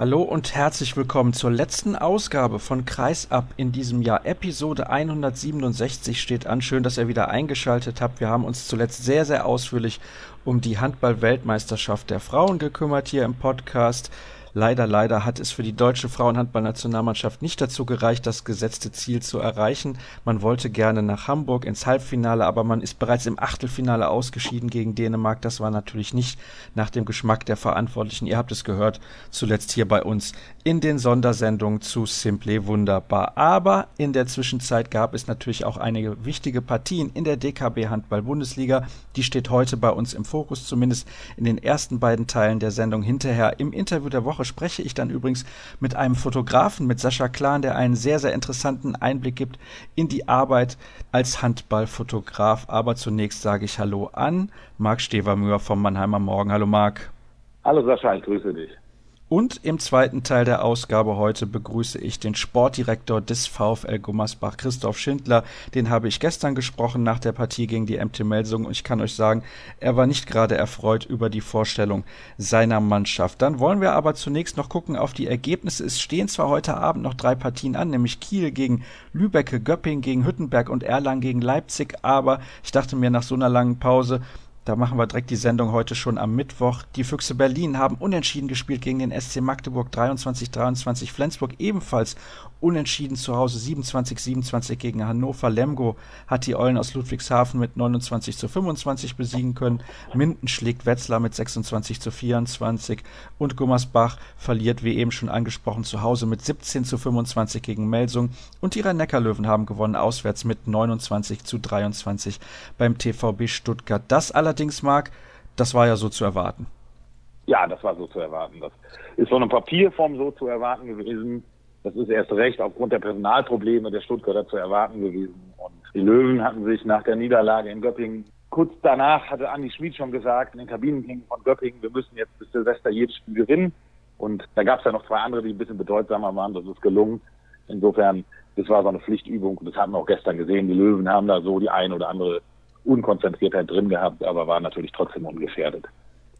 Hallo und herzlich willkommen zur letzten Ausgabe von Kreisab in diesem Jahr. Episode 167 steht an. Schön, dass ihr wieder eingeschaltet habt. Wir haben uns zuletzt sehr, sehr ausführlich um die Handball-Weltmeisterschaft der Frauen gekümmert hier im Podcast. Leider, leider hat es für die deutsche Frauenhandballnationalmannschaft nicht dazu gereicht, das gesetzte Ziel zu erreichen. Man wollte gerne nach Hamburg ins Halbfinale, aber man ist bereits im Achtelfinale ausgeschieden gegen Dänemark. Das war natürlich nicht nach dem Geschmack der Verantwortlichen. Ihr habt es gehört, zuletzt hier bei uns in den Sondersendungen zu Simply Wunderbar. Aber in der Zwischenzeit gab es natürlich auch einige wichtige Partien in der DKB Handball Bundesliga. Die steht heute bei uns im Fokus, zumindest in den ersten beiden Teilen der Sendung. Hinterher im Interview der Woche Woche spreche ich dann übrigens mit einem Fotografen, mit Sascha Klan, der einen sehr, sehr interessanten Einblick gibt in die Arbeit als Handballfotograf. Aber zunächst sage ich Hallo an Marc Stevermüher vom Mannheimer Morgen. Hallo Marc. Hallo Sascha, ich grüße dich. Und im zweiten Teil der Ausgabe heute begrüße ich den Sportdirektor des VfL Gummersbach, Christoph Schindler. Den habe ich gestern gesprochen nach der Partie gegen die MT Melsung und ich kann euch sagen, er war nicht gerade erfreut über die Vorstellung seiner Mannschaft. Dann wollen wir aber zunächst noch gucken auf die Ergebnisse. Es stehen zwar heute Abend noch drei Partien an, nämlich Kiel gegen Lübecke, Göpping gegen Hüttenberg und Erlangen gegen Leipzig, aber ich dachte mir nach so einer langen Pause, da machen wir direkt die Sendung heute schon am Mittwoch. Die Füchse Berlin haben unentschieden gespielt gegen den SC Magdeburg 23-23. Flensburg ebenfalls unentschieden zu Hause 27-27 gegen Hannover. Lemgo hat die Eulen aus Ludwigshafen mit 29 zu 25 besiegen können. Minden schlägt Wetzlar mit 26 zu 24 und Gummersbach verliert, wie eben schon angesprochen, zu Hause mit 17 zu 25 gegen Melsung und die Rhein-Neckar-Löwen haben gewonnen auswärts mit 29 zu 23 beim TVB Stuttgart. Das allerdings Marc, das war ja so zu erwarten. Ja, das war so zu erwarten. Das ist von einer Papierform so zu erwarten gewesen. Das ist erst recht aufgrund der Personalprobleme der Stuttgarter zu erwarten gewesen. Und die Löwen hatten sich nach der Niederlage in Göppingen kurz danach hatte Andi Schmid schon gesagt, in den Kabinenklingen von Göppingen, wir müssen jetzt bis Silvester jedes Spiel gewinnen. Und da gab es ja noch zwei andere, die ein bisschen bedeutsamer waren. Das ist gelungen. Insofern, das war so eine Pflichtübung. Das haben wir auch gestern gesehen. Die Löwen haben da so die ein oder andere Unkonzentriertheit drin gehabt, aber war natürlich trotzdem ungefährdet.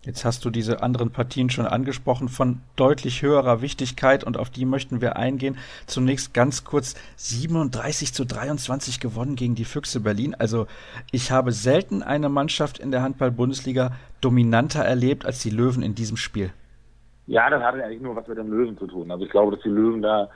Jetzt hast du diese anderen Partien schon angesprochen von deutlich höherer Wichtigkeit und auf die möchten wir eingehen. Zunächst ganz kurz 37 zu 23 gewonnen gegen die Füchse Berlin. Also ich habe selten eine Mannschaft in der Handball-Bundesliga dominanter erlebt als die Löwen in diesem Spiel. Ja, das hatte eigentlich nur was mit den Löwen zu tun. Also ich glaube, dass die Löwen da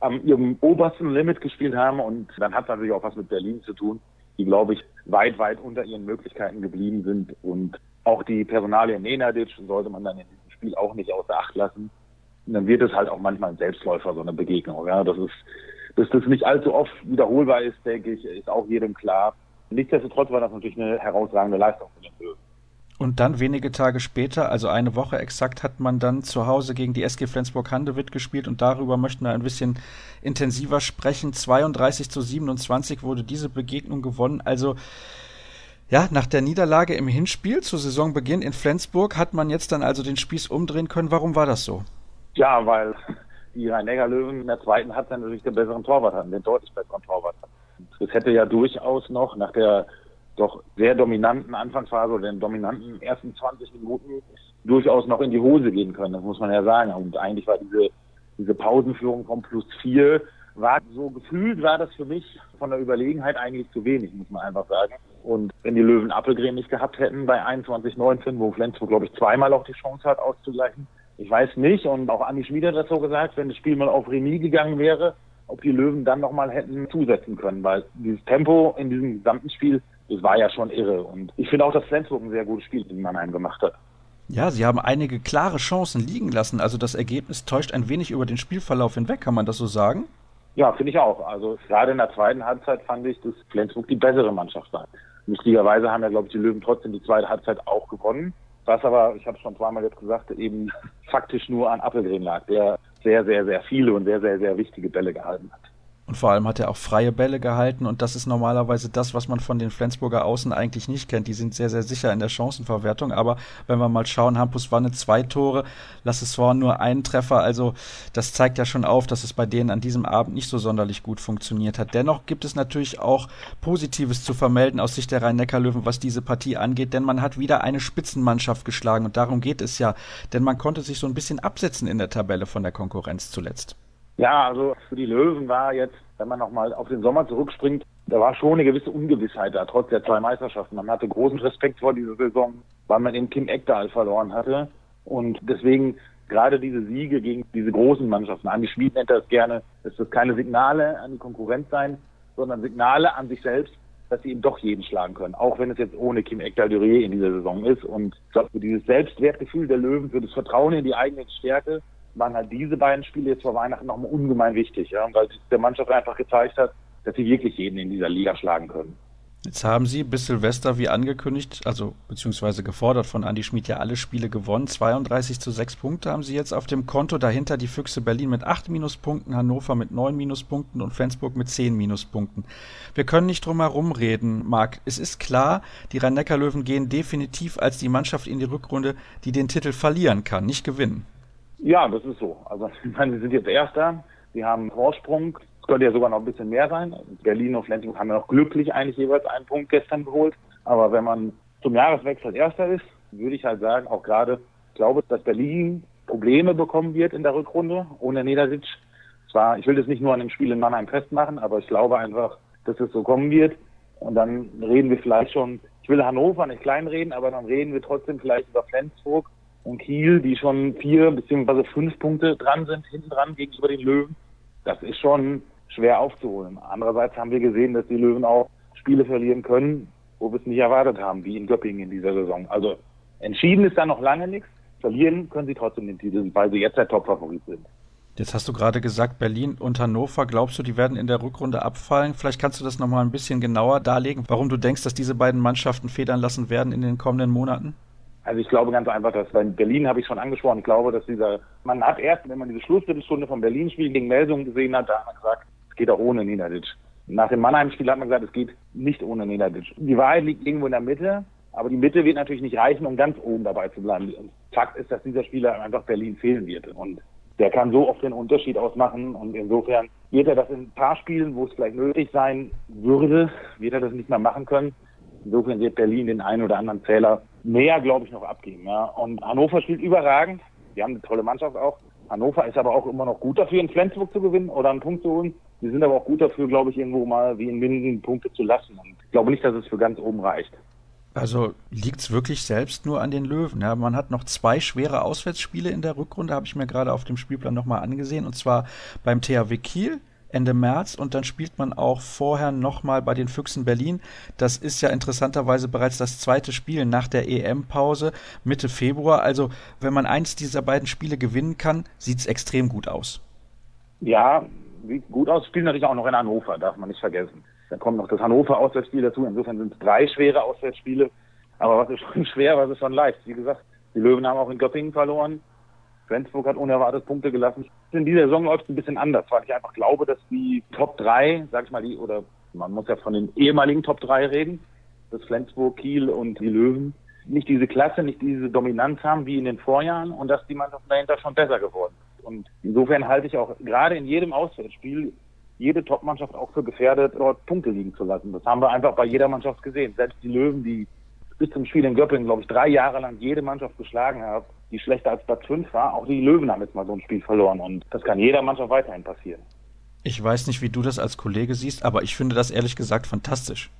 am ihrem obersten Limit gespielt haben und dann hat es natürlich auch was mit Berlin zu tun die, glaube ich, weit, weit unter ihren Möglichkeiten geblieben sind. Und auch die Personalie Nenadic sollte man dann in diesem Spiel auch nicht außer Acht lassen. Und dann wird es halt auch manchmal ein Selbstläufer, so eine Begegnung. Ja, das ist, dass das nicht allzu oft wiederholbar ist, denke ich, ist auch jedem klar. Nichtsdestotrotz war das natürlich eine herausragende Leistung von den Löwen. Und dann wenige Tage später, also eine Woche exakt, hat man dann zu Hause gegen die SG Flensburg-Handewitt gespielt und darüber möchten wir ein bisschen intensiver sprechen. 32 zu 27 wurde diese Begegnung gewonnen. Also ja, nach der Niederlage im Hinspiel zu Saisonbeginn in Flensburg hat man jetzt dann also den Spieß umdrehen können. Warum war das so? Ja, weil die Rhein-Neckar-Löwen in der zweiten Halbzeit natürlich den besseren Torwart hatten, den deutlich besseren Torwart hatten. Es hätte ja durchaus noch nach der doch sehr dominanten Anfangsphase oder den dominanten ersten 20 Minuten durchaus noch in die Hose gehen können. Das muss man ja sagen. Und eigentlich war diese, diese Pausenführung vom Plus 4 war so gefühlt war das für mich von der Überlegenheit eigentlich zu wenig, muss man einfach sagen. Und wenn die Löwen Appelgren nicht gehabt hätten bei 21-19, wo Flensburg, glaube ich, zweimal auch die Chance hat auszugleichen, ich weiß nicht, und auch Andi Schmied hat das so gesagt, wenn das Spiel mal auf Remis gegangen wäre, ob die Löwen dann nochmal hätten zusetzen können, weil dieses Tempo in diesem gesamten Spiel das war ja schon irre. Und ich finde auch, dass Flensburg ein sehr gutes Spiel in Mannheim gemacht hat. Ja, sie haben einige klare Chancen liegen lassen. Also das Ergebnis täuscht ein wenig über den Spielverlauf hinweg, kann man das so sagen? Ja, finde ich auch. Also gerade in der zweiten Halbzeit fand ich, dass Flensburg die bessere Mannschaft war. Lustigerweise haben ja, glaube ich, die Löwen trotzdem die zweite Halbzeit auch gewonnen. Was aber, ich habe es schon zweimal jetzt gesagt, eben faktisch nur an Appelgren lag, der sehr, sehr, sehr viele und sehr, sehr, sehr wichtige Bälle gehalten hat. Und vor allem hat er auch freie Bälle gehalten und das ist normalerweise das, was man von den Flensburger Außen eigentlich nicht kennt. Die sind sehr, sehr sicher in der Chancenverwertung, aber wenn wir mal schauen, Hampus Wanne zwei Tore, Lassessorn nur einen Treffer, also das zeigt ja schon auf, dass es bei denen an diesem Abend nicht so sonderlich gut funktioniert hat. Dennoch gibt es natürlich auch Positives zu vermelden aus Sicht der Rhein-Neckar-Löwen, was diese Partie angeht, denn man hat wieder eine Spitzenmannschaft geschlagen und darum geht es ja, denn man konnte sich so ein bisschen absetzen in der Tabelle von der Konkurrenz zuletzt. Ja, also für die Löwen war jetzt, wenn man nochmal auf den Sommer zurückspringt, da war schon eine gewisse Ungewissheit da, trotz der zwei Meisterschaften. Man hatte großen Respekt vor dieser Saison, weil man eben Kim Ekdal verloren hatte. Und deswegen gerade diese Siege gegen diese großen Mannschaften, Andi Schmid nennt das gerne, dass das keine Signale an die Konkurrenz sein, sondern Signale an sich selbst, dass sie eben doch jeden schlagen können, auch wenn es jetzt ohne Kim Ekdal-Durier in dieser Saison ist. Und ich glaube, für dieses Selbstwertgefühl der Löwen, für das Vertrauen in die eigene Stärke, waren halt diese beiden Spiele jetzt vor Weihnachten nochmal ungemein wichtig, ja, weil der Mannschaft einfach gezeigt hat, dass sie wirklich jeden in dieser Liga schlagen können. Jetzt haben Sie bis Silvester, wie angekündigt, also beziehungsweise gefordert von Andi Schmid, ja alle Spiele gewonnen. 32 zu 6 Punkte haben Sie jetzt auf dem Konto. Dahinter die Füchse Berlin mit 8 Minuspunkten, Hannover mit 9 Minuspunkten und Flensburg mit 10 Minuspunkten. Wir können nicht drum herum reden, Marc. Es ist klar, die Rhein-Neckar-Löwen gehen definitiv als die Mannschaft in die Rückrunde, die den Titel verlieren kann, nicht gewinnen. Ja, das ist so. Also ich meine, wir sind jetzt Erster, wir haben Vorsprung. Es könnte ja sogar noch ein bisschen mehr sein. Berlin und Flensburg haben ja noch glücklich eigentlich jeweils einen Punkt gestern geholt. Aber wenn man zum Jahreswechsel Erster ist, würde ich halt sagen, auch gerade, ich glaube, dass Berlin Probleme bekommen wird in der Rückrunde ohne Nedasic. Zwar, ich will das nicht nur an dem Spiel in Mannheim festmachen, aber ich glaube einfach, dass es so kommen wird. Und dann reden wir vielleicht schon, ich will Hannover nicht kleinreden, aber dann reden wir trotzdem vielleicht über Flensburg und Kiel, die schon vier beziehungsweise fünf Punkte dran sind, hinten dran gegenüber den Löwen. Das ist schon schwer aufzuholen. Andererseits haben wir gesehen, dass die Löwen auch Spiele verlieren können, wo wir es nicht erwartet haben, wie in Göppingen in dieser Saison. Also entschieden ist da noch lange nichts. Verlieren können sie trotzdem den Titel, weil sie jetzt der Top-Favorit sind. Jetzt hast du gerade gesagt, Berlin und Hannover. Glaubst du, die werden in der Rückrunde abfallen? Vielleicht kannst du das nochmal ein bisschen genauer darlegen, warum du denkst, dass diese beiden Mannschaften federn lassen werden in den kommenden Monaten? Also ich glaube ganz einfach, dass bei Berlin habe ich schon angesprochen, ich glaube, dass dieser, man hat erst, wenn man diese Schlussviertelstunde vom Berlin-Spiel gegen Melsungen gesehen hat, da hat man gesagt, es geht auch ohne Nenadic. Nach dem Mannheim-Spiel hat man gesagt, es geht nicht ohne Nenadic. Die Wahrheit liegt irgendwo in der Mitte, aber die Mitte wird natürlich nicht reichen, um ganz oben dabei zu bleiben. Und Fakt ist, dass dieser Spieler einfach Berlin fehlen wird. Und der kann so oft den Unterschied ausmachen. Und insofern wird er das in ein paar Spielen, wo es vielleicht nötig sein würde, wird er das nicht mehr machen können. Insofern wird Berlin den einen oder anderen Zähler mehr, glaube ich, noch abgeben. Ja. Und Hannover spielt überragend. Die haben eine tolle Mannschaft auch. Hannover ist aber auch immer noch gut dafür, in Flensburg zu gewinnen oder einen Punkt zu holen. Die sind aber auch gut dafür, glaube ich, irgendwo mal wie in Minden Punkte zu lassen. Und ich glaube nicht, dass es für ganz oben reicht. Also liegt es wirklich selbst nur an den Löwen. Ja, man hat noch zwei schwere Auswärtsspiele in der Rückrunde, habe ich mir gerade auf dem Spielplan nochmal angesehen. Und zwar beim THW Kiel Ende März und dann spielt man auch vorher nochmal bei den Füchsen Berlin. Das ist ja interessanterweise bereits das zweite Spiel nach der EM-Pause Mitte Februar. Also wenn man eins dieser beiden Spiele gewinnen kann, sieht es extrem gut aus. Ja, sieht gut aus. Spielen natürlich auch noch in Hannover, darf man nicht vergessen. Dann kommt noch das Hannover-Auswärtsspiel dazu. Insofern sind es drei schwere Auswärtsspiele. Aber was ist schon schwer, was ist schon leicht? Wie gesagt, die Löwen haben auch in Göppingen verloren. Flensburg hat unerwartet Punkte gelassen. In dieser Saison läuft es ein bisschen anders, weil ich einfach glaube, dass die Top 3, sag ich mal, die, oder man muss ja von den ehemaligen Top 3 reden, das Flensburg, Kiel und die Löwen, nicht diese Klasse, nicht diese Dominanz haben wie in den Vorjahren und dass die Mannschaft dahinter schon besser geworden ist. Und insofern halte ich auch gerade in jedem Auswärtsspiel jede Top-Mannschaft auch für gefährdet, dort Punkte liegen zu lassen. Das haben wir einfach bei jeder Mannschaft gesehen. Selbst die Löwen, die bis zum Spiel in Göppingen, glaube ich, drei Jahre lang jede Mannschaft geschlagen haben, die schlechter als Platz 5 war. Auch die Löwen haben jetzt mal so ein Spiel verloren und das kann jeder Mannschaft weiterhin passieren. Ich weiß nicht, wie du das als Kollege siehst, aber ich finde das ehrlich gesagt fantastisch.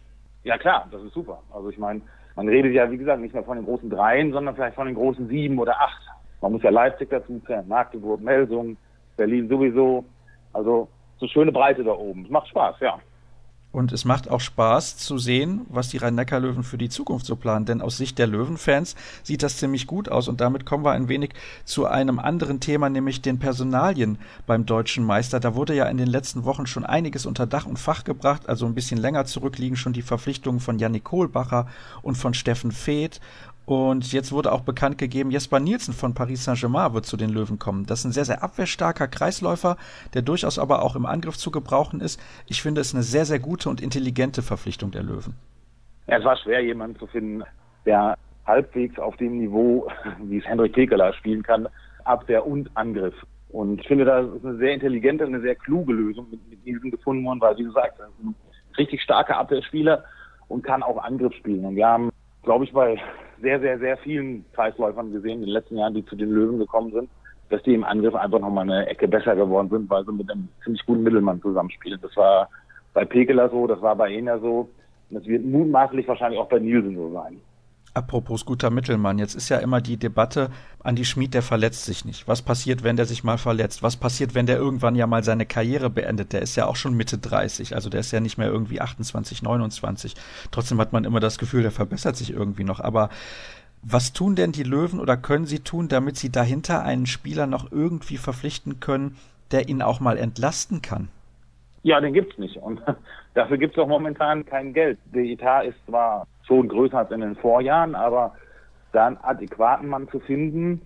Ja klar, das ist super. Also ich meine, man redet ja, wie gesagt, nicht mehr von den großen Dreien, sondern vielleicht von den großen Sieben oder Acht. Man muss ja Leipzig dazu zählen, Magdeburg, Melsung, Berlin sowieso. Also so schöne Breite da oben. Es macht Spaß, ja. Und es macht auch Spaß zu sehen, was die Rhein-Neckar-Löwen für die Zukunft so planen. Denn aus Sicht der Löwenfans sieht das ziemlich gut aus. Und damit kommen wir ein wenig zu einem anderen Thema, nämlich den Personalien beim deutschen Meister. Da wurde ja in den letzten Wochen schon einiges unter Dach und Fach gebracht. Also ein bisschen länger zurück liegen schon die Verpflichtungen von Jannik Kohlbacher und von Steffen Feeth. Und jetzt wurde auch bekannt gegeben, Jesper Nielsen von Paris Saint-Germain wird zu den Löwen kommen. Das ist ein sehr, sehr abwehrstarker Kreisläufer, der durchaus aber auch im Angriff zu gebrauchen ist. Ich finde es eine sehr, sehr gute und intelligente Verpflichtung der Löwen. Ja, es war schwer, jemanden zu finden, der halbwegs auf dem Niveau, wie es Hendrik Pekeler spielen kann, Abwehr und Angriff. Und ich finde, das ist eine sehr intelligente, eine sehr kluge Lösung mit, mit Nielsen gefunden worden, weil, wie gesagt, ein richtig starker Abwehrspieler und kann auch Angriff spielen. Und wir haben, glaube ich, bei sehr, sehr, sehr vielen Kreisläufern gesehen in den letzten Jahren, die zu den Löwen gekommen sind, dass die im Angriff einfach nochmal eine Ecke besser geworden sind, weil sie mit einem ziemlich guten Mittelmann zusammenspielen. Das war bei Pekeler so, das war bei Ena so. Und das wird mutmaßlich wahrscheinlich auch bei Nielsen so sein. Apropos guter Mittelmann, jetzt ist ja immer die Debatte, Andi Schmid, der verletzt sich nicht. Was passiert, wenn der sich mal verletzt? Was passiert, wenn der irgendwann ja mal seine Karriere beendet? Der ist ja auch schon Mitte 30, also der ist ja nicht mehr irgendwie 28, 29. Trotzdem hat man immer das Gefühl, der verbessert sich irgendwie noch. Aber was tun denn die Löwen oder können sie tun, damit sie dahinter einen Spieler noch irgendwie verpflichten können, der ihn auch mal entlasten kann? Ja, den gibt's nicht. Und dafür gibt's auch momentan kein Geld. Der Etat ist zwar schon größer als in den Vorjahren, aber da einen adäquaten Mann zu finden,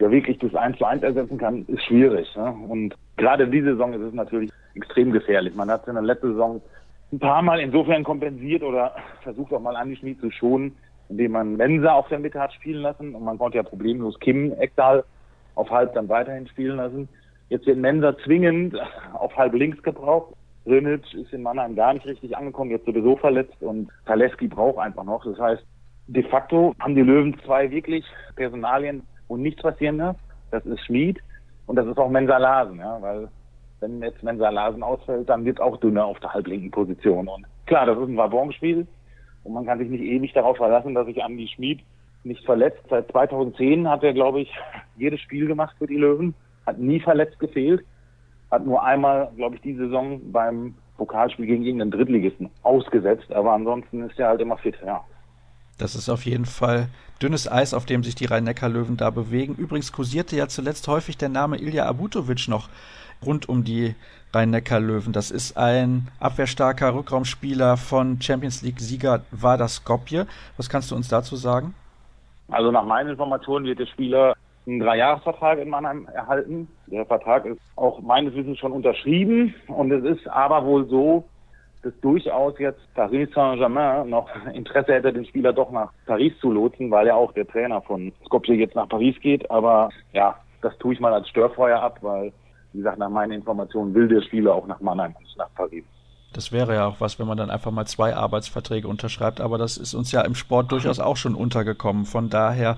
der wirklich das 1 zu 1 ersetzen kann, ist schwierig. Ne? Und gerade in dieser Saison ist es natürlich extrem gefährlich. Man hat es in der letzten Saison ein paar Mal insofern kompensiert oder versucht auch mal Andi Schmid zu schonen, indem man Mensa auf der Mitte hat spielen lassen und man konnte ja problemlos Kim Ekdal auf halb dann weiterhin spielen lassen. Jetzt wird Mensa zwingend auf halb links gebraucht. Rinic ist in Mannheim gar nicht richtig angekommen, jetzt sowieso verletzt und Zaleski braucht einfach noch. Das heißt, de facto haben die Löwen zwei wirklich Personalien, wo nichts passieren darf. Das ist Schmied und das ist auch Mensa Larsen, ja, weil wenn jetzt Mensa Larsen ausfällt, dann wird auch dünner auf der halblinken Position. Und klar, das ist ein Wabonspiel und man kann sich nicht ewig darauf verlassen, dass sich Andi Schmied nicht verletzt. Seit 2010 hat er, glaube ich, jedes Spiel gemacht für die Löwen, hat nie verletzt gefehlt hat nur einmal, glaube ich, die Saison beim Pokalspiel gegen irgendeinen Drittligisten ausgesetzt, aber ansonsten ist er halt immer fit, ja. Das ist auf jeden Fall dünnes Eis, auf dem sich die Rhein-Neckar-Löwen da bewegen. Übrigens kursierte ja zuletzt häufig der Name Ilja Abutovic noch rund um die Rhein-Neckar-Löwen. Das ist ein abwehrstarker Rückraumspieler von Champions League-Sieger Vardar Skopje. Was kannst du uns dazu sagen? Also nach meinen Informationen wird der Spieler einen Dreijahresvertrag in Mannheim erhalten. Der Vertrag ist auch meines Wissens schon unterschrieben und es ist aber wohl so, dass durchaus jetzt Paris Saint-Germain noch Interesse hätte, den Spieler doch nach Paris zu lotsen, weil ja auch der Trainer von Skopje jetzt nach Paris geht. Aber ja, das tue ich mal als Störfeuer ab, weil, wie gesagt, nach meinen Informationen will der Spieler auch nach Mannheim und nach Paris. Das wäre ja auch was, wenn man dann einfach mal zwei Arbeitsverträge unterschreibt, aber das ist uns ja im Sport durchaus auch schon untergekommen. Von daher.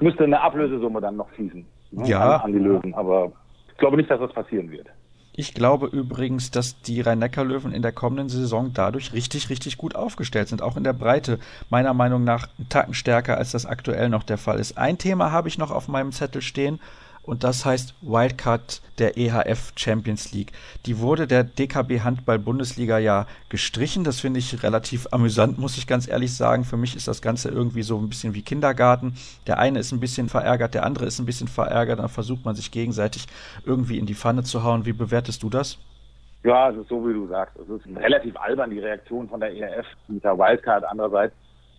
Müsste eine Ablösesumme dann noch fließen. Ne, ja. An, an die Löwen, aber ich glaube nicht, dass das passieren wird. Ich glaube übrigens, dass die Rhein-Neckar-Löwen in der kommenden Saison dadurch richtig, richtig gut aufgestellt sind. Auch in der Breite. Meiner Meinung nach einen Tacken stärker, als das aktuell noch der Fall ist. Ein Thema habe ich noch auf meinem Zettel stehen und das heißt Wildcard der EHF Champions League. Die wurde der DKB Handball Bundesliga ja gestrichen. Das finde ich relativ amüsant, muss ich ganz ehrlich sagen. Für mich ist das Ganze irgendwie so ein bisschen wie Kindergarten. Der eine ist ein bisschen verärgert, der andere ist ein bisschen verärgert. Dann versucht man sich gegenseitig irgendwie in die Pfanne zu hauen. Wie bewertest du das? Ja, es ist so, wie du sagst. Es ist relativ albern, die Reaktion von der ERF mit der Wildcard. Andererseits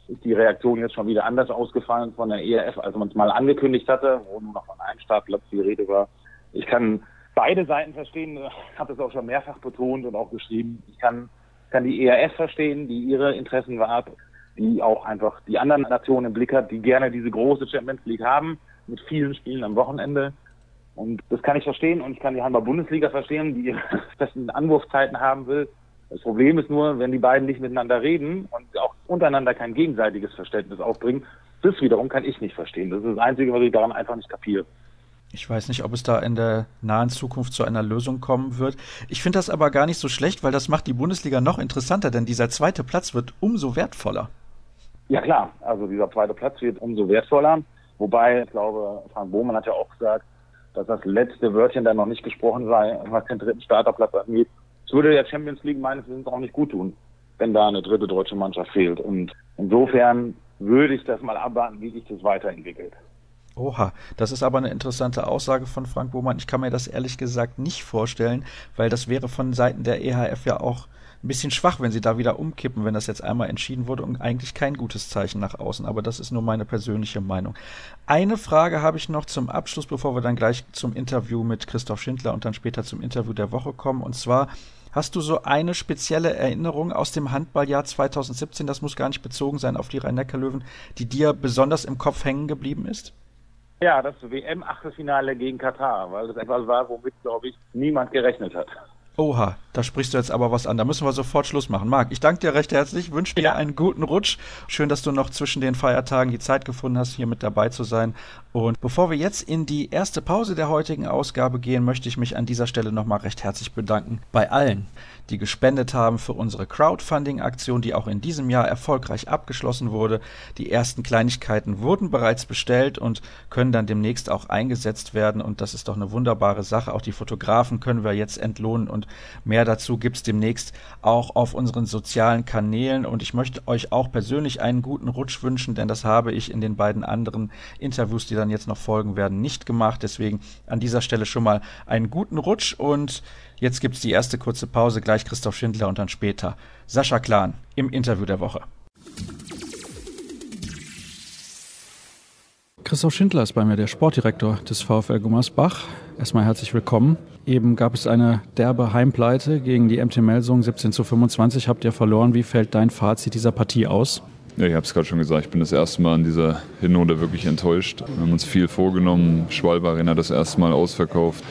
ist die Reaktion jetzt schon wieder anders ausgefallen von der ERF, als man es mal angekündigt hatte, wo nur noch von einem Startplatz die Rede war. Ich kann beide Seiten verstehen, habe es auch schon mehrfach betont und auch geschrieben. Ich kann, kann die ERF verstehen, die ihre Interessen wahrt, die auch einfach die anderen Nationen im Blick hat, die gerne diese große Champions League haben, mit vielen Spielen am Wochenende. Und das kann ich verstehen und ich kann die Handball-Bundesliga verstehen, die ihre festen Anwurfzeiten haben will. Das Problem ist nur, wenn die beiden nicht miteinander reden und auch untereinander kein gegenseitiges Verständnis aufbringen, das wiederum kann ich nicht verstehen. Das ist das Einzige, was ich daran einfach nicht kapiere. Ich weiß nicht, ob es da in der nahen Zukunft zu einer Lösung kommen wird. Ich finde das aber gar nicht so schlecht, weil das macht die Bundesliga noch interessanter, denn dieser zweite Platz wird umso wertvoller. Ja klar, also dieser zweite Platz wird umso wertvoller. Wobei, ich glaube, Frank Bohmann hat ja auch gesagt, dass das letzte Wörtchen dann noch nicht gesprochen sei, was den dritten Starterplatz angeht. Es würde der Champions League meines Wissens auch nicht gut tun, wenn da eine dritte deutsche Mannschaft fehlt. Und insofern würde ich das mal abwarten, wie sich das weiterentwickelt. Oha, das ist aber eine interessante Aussage von Frank Bohmann. Ich kann mir das ehrlich gesagt nicht vorstellen, weil das wäre von Seiten der EHF ja auch ein bisschen schwach, wenn sie da wieder umkippen, wenn das jetzt einmal entschieden wurde und eigentlich kein gutes Zeichen nach außen. Aber das ist nur meine persönliche Meinung. Eine Frage habe ich noch zum Abschluss, bevor wir dann gleich zum Interview mit Christoph Schindler und dann später zum Interview der Woche kommen. Und zwar, Hast du so eine spezielle Erinnerung aus dem Handballjahr 2017, das muss gar nicht bezogen sein auf die Rhein-Neckar-Löwen, die dir besonders im Kopf hängen geblieben ist? Ja, das WM-Achtelfinale gegen Katar, weil das etwas war, womit, glaube ich, niemand gerechnet hat. Oha, da sprichst du jetzt aber was an. Da müssen wir sofort Schluss machen. Marc, ich danke dir recht herzlich, wünsche dir ja. einen guten Rutsch. Schön, dass du noch zwischen den Feiertagen die Zeit gefunden hast, hier mit dabei zu sein. Und bevor wir jetzt in die erste Pause der heutigen Ausgabe gehen, möchte ich mich an dieser Stelle nochmal recht herzlich bedanken bei allen, die gespendet haben für unsere Crowdfunding-Aktion, die auch in diesem Jahr erfolgreich abgeschlossen wurde. Die ersten Kleinigkeiten wurden bereits bestellt und können dann demnächst auch eingesetzt werden. Und das ist doch eine wunderbare Sache. Auch die Fotografen können wir jetzt entlohnen und mehr dazu gibt's demnächst auch auf unseren sozialen Kanälen. Und ich möchte euch auch persönlich einen guten Rutsch wünschen, denn das habe ich in den beiden anderen Interviews, die dann jetzt noch folgen werden, nicht gemacht. Deswegen an dieser Stelle schon mal einen guten Rutsch und Jetzt gibt es die erste kurze Pause, gleich Christoph Schindler und dann später Sascha Klan im Interview der Woche. Christoph Schindler ist bei mir, der Sportdirektor des VfL Gummersbach. Erstmal herzlich willkommen. Eben gab es eine derbe Heimpleite gegen die MT Melsung 17 zu 25. Habt ihr verloren. Wie fällt dein Fazit dieser Partie aus? Ja, ich habe es gerade schon gesagt, ich bin das erste Mal in dieser Hinrunde wirklich enttäuscht. Wir haben uns viel vorgenommen. Schwalbe Arena das erste Mal ausverkauft.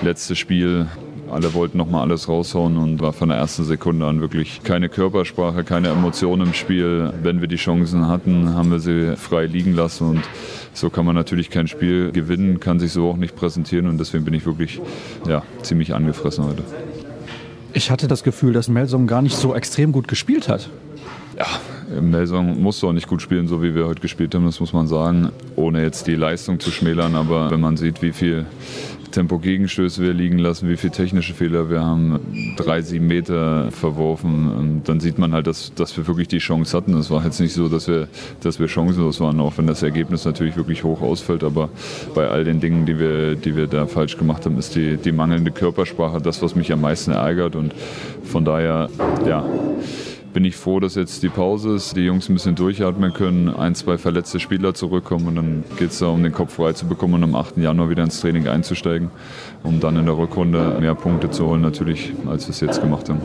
Letztes Spiel alle wollten nochmal alles raushauen und war von der ersten Sekunde an wirklich keine Körpersprache, keine Emotionen im Spiel. Wenn wir die Chancen hatten, haben wir sie frei liegen lassen und so kann man natürlich kein Spiel gewinnen, kann sich so auch nicht präsentieren und deswegen bin ich wirklich ja, ziemlich angefressen heute. Ich hatte das Gefühl, dass Melsung gar nicht so extrem gut gespielt hat. Ja, Melsung musste auch nicht gut spielen, so wie wir heute gespielt haben, das muss man sagen, ohne jetzt die Leistung zu schmälern. Aber wenn man sieht, wie viel Tempo-Gegenstöße wir liegen lassen, wie viele technische Fehler wir haben, drei, sieben Meter verworfen. Und dann sieht man halt, dass, dass wir wirklich die Chance hatten. Es war jetzt nicht so, dass wir, dass wir chancenlos waren, auch wenn das Ergebnis natürlich wirklich hoch ausfällt. Aber bei all den Dingen, die wir, die wir da falsch gemacht haben, ist die, die mangelnde Körpersprache das, was mich am meisten ärgert. Und von daher, ja bin ich froh, dass jetzt die Pause ist, die Jungs ein bisschen durchatmen können, ein, zwei verletzte Spieler zurückkommen und dann geht es da um den Kopf frei zu bekommen und am 8. Januar wieder ins Training einzusteigen, um dann in der Rückrunde mehr Punkte zu holen, natürlich, als wir es jetzt gemacht haben.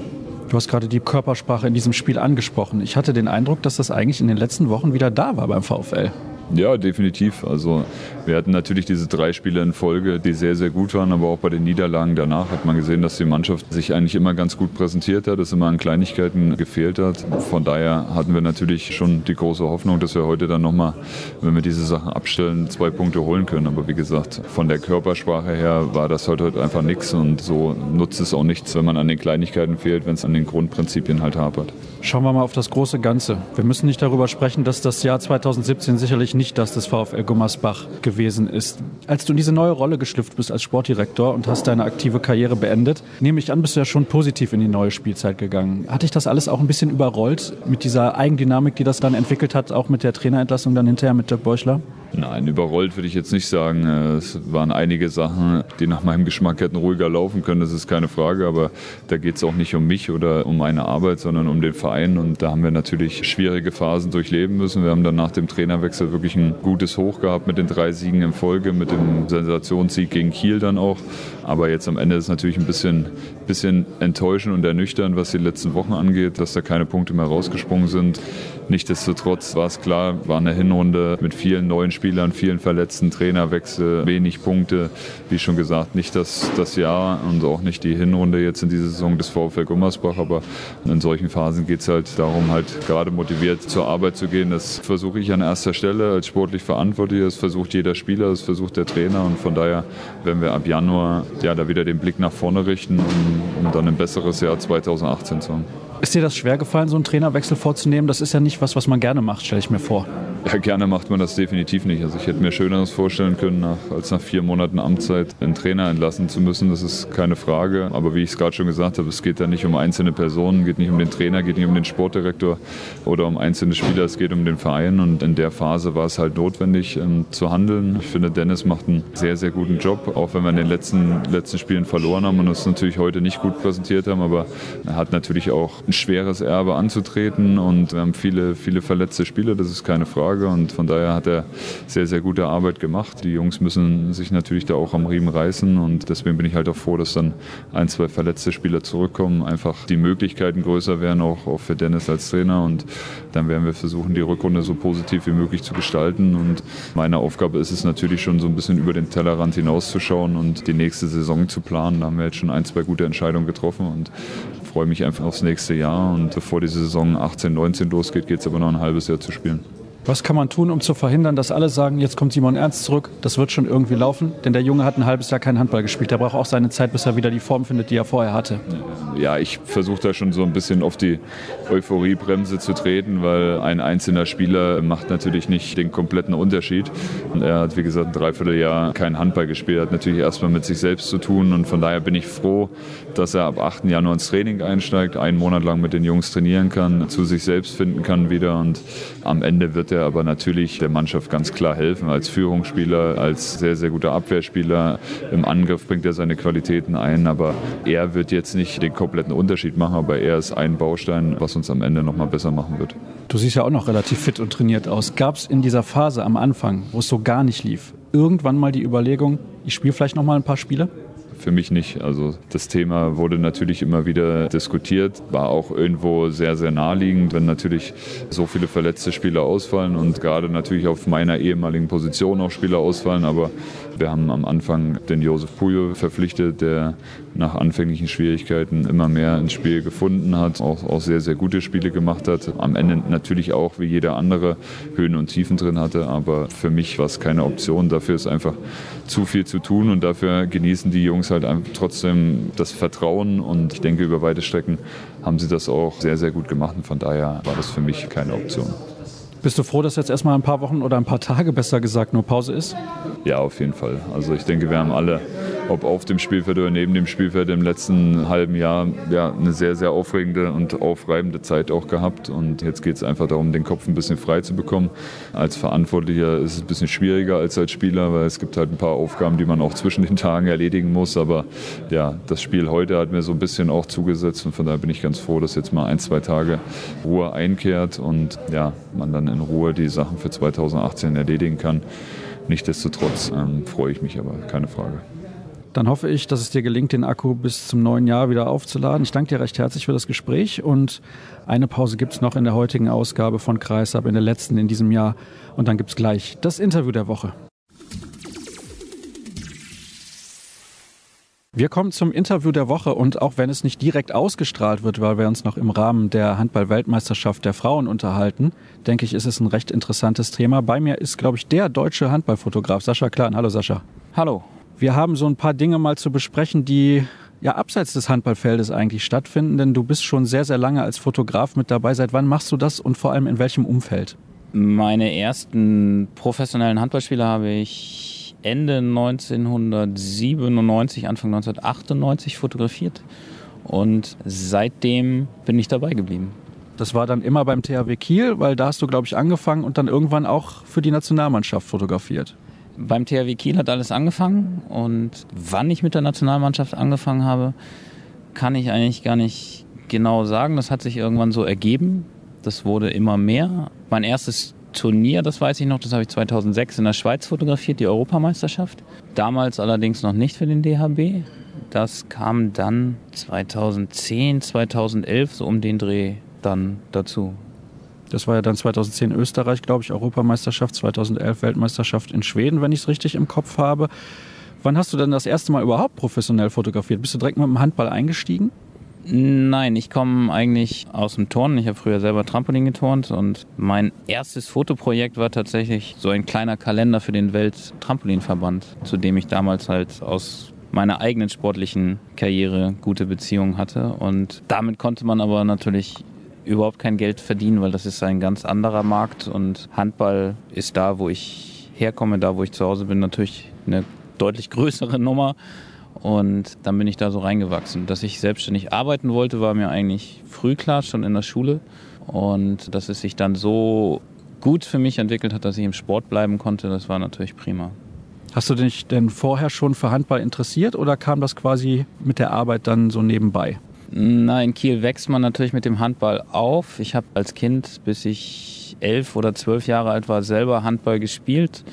Du hast gerade die Körpersprache in diesem Spiel angesprochen. Ich hatte den Eindruck, dass das eigentlich in den letzten Wochen wieder da war beim VfL. Ja, definitiv. Also wir hatten natürlich diese drei Spiele in Folge, die sehr, sehr gut waren, aber auch bei den Niederlagen danach hat man gesehen, dass die Mannschaft sich eigentlich immer ganz gut präsentiert hat, dass immer an Kleinigkeiten gefehlt hat. Von daher hatten wir natürlich schon die große Hoffnung, dass wir heute dann nochmal, wenn wir diese Sachen abstellen, zwei Punkte holen können. Aber wie gesagt, von der Körpersprache her war das heute einfach nichts und so nutzt es auch nichts, wenn man an den Kleinigkeiten fehlt, wenn es an den Grundprinzipien halt hapert. Schauen wir mal auf das große Ganze. Wir müssen nicht darüber sprechen, dass das Jahr 2017 sicherlich nicht das des VfL Gummersbach gewesen ist. Als du in diese neue Rolle geschlüpft bist als Sportdirektor und hast deine aktive Karriere beendet, nehme ich an, bist du ja schon positiv in die neue Spielzeit gegangen. Hat dich das alles auch ein bisschen überrollt mit dieser Eigendynamik, die das dann entwickelt hat, auch mit der Trainerentlassung dann hinterher mit Dirk Beuchler? Nein, überrollt würde ich jetzt nicht sagen. Es waren einige Sachen, die nach meinem Geschmack hätten ruhiger laufen können, das ist keine Frage. Aber da geht es auch nicht um mich oder um meine Arbeit, sondern um den Verein. Und da haben wir natürlich schwierige Phasen durchleben müssen. Wir haben dann nach dem Trainerwechsel wirklich ein gutes Hoch gehabt mit den drei Siegen in Folge, mit dem Sensationssieg gegen Kiel dann auch. Aber jetzt am Ende ist natürlich ein bisschen, bisschen enttäuschend und ernüchternd, was die letzten Wochen angeht, dass da keine Punkte mehr rausgesprungen sind. Nichtsdestotrotz war es klar, war eine Hinrunde mit vielen neuen Spielern, vielen Verletzten, Trainerwechsel, wenig Punkte. Wie schon gesagt, nicht das, das Jahr und auch nicht die Hinrunde jetzt in dieser Saison des VfL Gummersbach, aber in solchen Phasen geht es halt darum, halt gerade motiviert zur Arbeit zu gehen. Das versuche ich an erster Stelle als sportlich Verantwortlicher, das versucht jeder Spieler, das versucht der Trainer und von daher werden wir ab Januar ja, da wieder den Blick nach vorne richten, um, um dann ein besseres Jahr 2018 zu haben. Ist dir das schwer gefallen, so einen Trainerwechsel vorzunehmen? Das ist ja nicht was, was man gerne macht, stelle ich mir vor. Ja, gerne macht man das definitiv nicht. Also ich hätte mir Schöneres vorstellen können, nach, als nach vier Monaten Amtszeit einen Trainer entlassen zu müssen. Das ist keine Frage. Aber wie ich es gerade schon gesagt habe, es geht da nicht um einzelne Personen, geht nicht um den Trainer, geht nicht um den Sportdirektor oder um einzelne Spieler, es geht um den Verein. Und in der Phase war es halt notwendig ähm, zu handeln. Ich finde, Dennis macht einen sehr, sehr guten Job, auch wenn wir in den letzten, letzten Spielen verloren haben und uns natürlich heute nicht gut präsentiert haben. Aber er hat natürlich auch ein schweres Erbe anzutreten und wir haben viele, viele verletzte Spieler, das ist keine Frage. Frage und von daher hat er sehr, sehr gute Arbeit gemacht. Die Jungs müssen sich natürlich da auch am Riemen reißen und deswegen bin ich halt auch froh, dass dann ein, zwei verletzte Spieler zurückkommen, einfach die Möglichkeiten größer werden, auch, auch für Dennis als Trainer und dann werden wir versuchen, die Rückrunde so positiv wie möglich zu gestalten und meine Aufgabe ist es natürlich schon so ein bisschen über den Tellerrand hinauszuschauen und die nächste Saison zu planen. Da haben wir jetzt schon ein, zwei gute Entscheidungen getroffen und freue mich einfach aufs nächste Jahr und bevor die Saison 18, 19 losgeht, geht es aber noch ein halbes Jahr zu spielen. Was kann man tun, um zu verhindern, dass alle sagen, jetzt kommt Simon Ernst zurück, das wird schon irgendwie laufen? Denn der Junge hat ein halbes Jahr keinen Handball gespielt. Der braucht auch seine Zeit, bis er wieder die Form findet, die er vorher hatte. Ja, ich versuche da schon so ein bisschen auf die Euphoriebremse zu treten, weil ein einzelner Spieler macht natürlich nicht den kompletten Unterschied. Und er hat, wie gesagt, ein Dreivierteljahr keinen Handball gespielt, hat natürlich erstmal mit sich selbst zu tun. Und von daher bin ich froh, dass er ab 8. Januar ins Training einsteigt, einen Monat lang mit den Jungs trainieren kann, zu sich selbst finden kann wieder. Und am Ende wird er aber natürlich der Mannschaft ganz klar helfen. Als Führungsspieler, als sehr, sehr guter Abwehrspieler. Im Angriff bringt er seine Qualitäten ein, aber er wird jetzt nicht den kompletten Unterschied machen, aber er ist ein Baustein, was uns am Ende nochmal besser machen wird. Du siehst ja auch noch relativ fit und trainiert aus. Gab es in dieser Phase am Anfang, wo es so gar nicht lief, irgendwann mal die Überlegung, ich spiele vielleicht noch mal ein paar Spiele? Für mich nicht. Also das Thema wurde natürlich immer wieder diskutiert, war auch irgendwo sehr, sehr naheliegend, wenn natürlich so viele verletzte Spieler ausfallen und gerade natürlich auf meiner ehemaligen Position auch Spieler ausfallen. Aber wir haben am Anfang den Josef Puyo verpflichtet, der nach anfänglichen Schwierigkeiten immer mehr ins Spiel gefunden hat, auch, auch sehr, sehr gute Spiele gemacht hat. Am Ende natürlich auch wie jeder andere Höhen und Tiefen drin hatte, aber für mich war es keine Option. Dafür ist einfach zu viel zu tun und dafür genießen die Jungs halt trotzdem das Vertrauen und ich denke, über weite Strecken haben sie das auch sehr, sehr gut gemacht und von daher war das für mich keine Option. Bist du froh, dass jetzt erstmal ein paar Wochen oder ein paar Tage besser gesagt nur Pause ist? Ja, auf jeden Fall. Also ich denke, wir haben alle, ob auf dem Spielfeld oder neben dem Spielfeld im letzten halben Jahr, ja, eine sehr, sehr aufregende und aufreibende Zeit auch gehabt. Und jetzt geht es einfach darum, den Kopf ein bisschen frei zu bekommen. Als Verantwortlicher ist es ein bisschen schwieriger als als Spieler, weil es gibt halt ein paar Aufgaben, die man auch zwischen den Tagen erledigen muss. Aber ja, das Spiel heute hat mir so ein bisschen auch zugesetzt und von daher bin ich ganz froh, dass jetzt mal ein, zwei Tage Ruhe einkehrt und ja, man dann in Ruhe die Sachen für 2018 erledigen kann. Nichtsdestotrotz ähm, freue ich mich aber, keine Frage. Dann hoffe ich, dass es dir gelingt, den Akku bis zum neuen Jahr wieder aufzuladen. Ich danke dir recht herzlich für das Gespräch und eine Pause gibt es noch in der heutigen Ausgabe von Kreisab, in der letzten in diesem Jahr. Und dann gibt es gleich das Interview der Woche. Wir kommen zum Interview der Woche und auch wenn es nicht direkt ausgestrahlt wird, weil wir uns noch im Rahmen der Handball-Weltmeisterschaft der Frauen unterhalten, denke ich, ist es ein recht interessantes Thema. Bei mir ist, glaube ich, der deutsche Handballfotograf Sascha Klein. Hallo Sascha. Hallo. Wir haben so ein paar Dinge mal zu besprechen, die ja abseits des Handballfeldes eigentlich stattfinden, denn du bist schon sehr, sehr lange als Fotograf mit dabei. Seit wann machst du das und vor allem in welchem Umfeld? Meine ersten professionellen Handballspiele habe ich Ende 1997, Anfang 1998 fotografiert. Und seitdem bin ich dabei geblieben. Das war dann immer beim THW Kiel, weil da hast du, glaube ich, angefangen und dann irgendwann auch für die Nationalmannschaft fotografiert. Beim THW Kiel hat alles angefangen und wann ich mit der Nationalmannschaft angefangen habe, kann ich eigentlich gar nicht genau sagen. Das hat sich irgendwann so ergeben. Das wurde immer mehr. Mein erstes Turnier, das weiß ich noch, das habe ich 2006 in der Schweiz fotografiert, die Europameisterschaft. Damals allerdings noch nicht für den DHB. Das kam dann 2010, 2011, so um den Dreh dann dazu. Das war ja dann 2010 Österreich, glaube ich, Europameisterschaft, 2011 Weltmeisterschaft in Schweden, wenn ich es richtig im Kopf habe. Wann hast du denn das erste Mal überhaupt professionell fotografiert? Bist du direkt mit dem Handball eingestiegen? Nein, ich komme eigentlich aus dem Turnen. Ich habe früher selber Trampolin geturnt und mein erstes Fotoprojekt war tatsächlich so ein kleiner Kalender für den Welttrampolinverband, zu dem ich damals halt aus meiner eigenen sportlichen Karriere gute Beziehungen hatte. Und damit konnte man aber natürlich überhaupt kein Geld verdienen, weil das ist ein ganz anderer Markt und Handball ist da, wo ich herkomme, da wo ich zu Hause bin, natürlich eine deutlich größere Nummer. Und dann bin ich da so reingewachsen. Dass ich selbstständig arbeiten wollte, war mir eigentlich früh klar, schon in der Schule. Und dass es sich dann so gut für mich entwickelt hat, dass ich im Sport bleiben konnte, das war natürlich prima. Hast du dich denn vorher schon für Handball interessiert oder kam das quasi mit der Arbeit dann so nebenbei? In Kiel wächst man natürlich mit dem Handball auf. Ich habe als Kind, bis ich elf oder zwölf Jahre alt war, selber Handball gespielt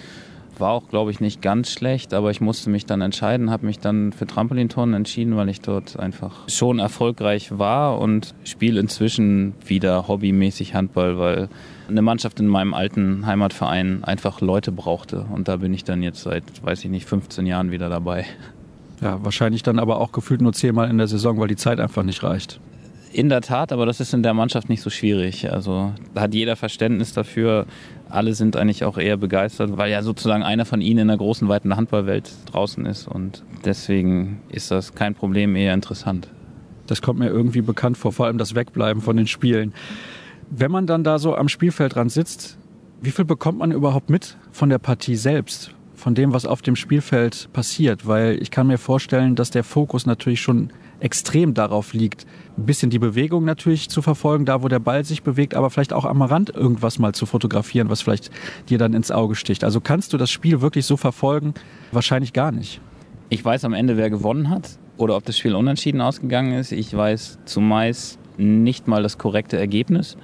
war auch, glaube ich, nicht ganz schlecht, aber ich musste mich dann entscheiden, habe mich dann für Trampolinturnen entschieden, weil ich dort einfach schon erfolgreich war und spiele inzwischen wieder hobbymäßig Handball, weil eine Mannschaft in meinem alten Heimatverein einfach Leute brauchte. Und da bin ich dann jetzt seit, weiß ich nicht, 15 Jahren wieder dabei. Ja, wahrscheinlich dann aber auch gefühlt nur zehnmal in der Saison, weil die Zeit einfach nicht reicht. In der Tat, aber das ist in der Mannschaft nicht so schwierig. Also da hat jeder Verständnis dafür. Alle sind eigentlich auch eher begeistert, weil ja sozusagen einer von ihnen in der großen, weiten Handballwelt draußen ist. Und deswegen ist das kein Problem, eher interessant. Das kommt mir irgendwie bekannt vor, vor allem das Wegbleiben von den Spielen. Wenn man dann da so am Spielfeldrand sitzt, wie viel bekommt man überhaupt mit von der Partie selbst? Von dem, was auf dem Spielfeld passiert? Weil ich kann mir vorstellen, dass der Fokus natürlich schon extrem darauf liegt, ein bisschen die Bewegung natürlich zu verfolgen, da wo der Ball sich bewegt, aber vielleicht auch am Rand irgendwas mal zu fotografieren, was vielleicht dir dann ins Auge sticht. Also kannst du das Spiel wirklich so verfolgen? Wahrscheinlich gar nicht. Ich weiß am Ende, wer gewonnen hat oder ob das Spiel unentschieden ausgegangen ist. Ich weiß zumeist nicht mal das korrekte Ergebnis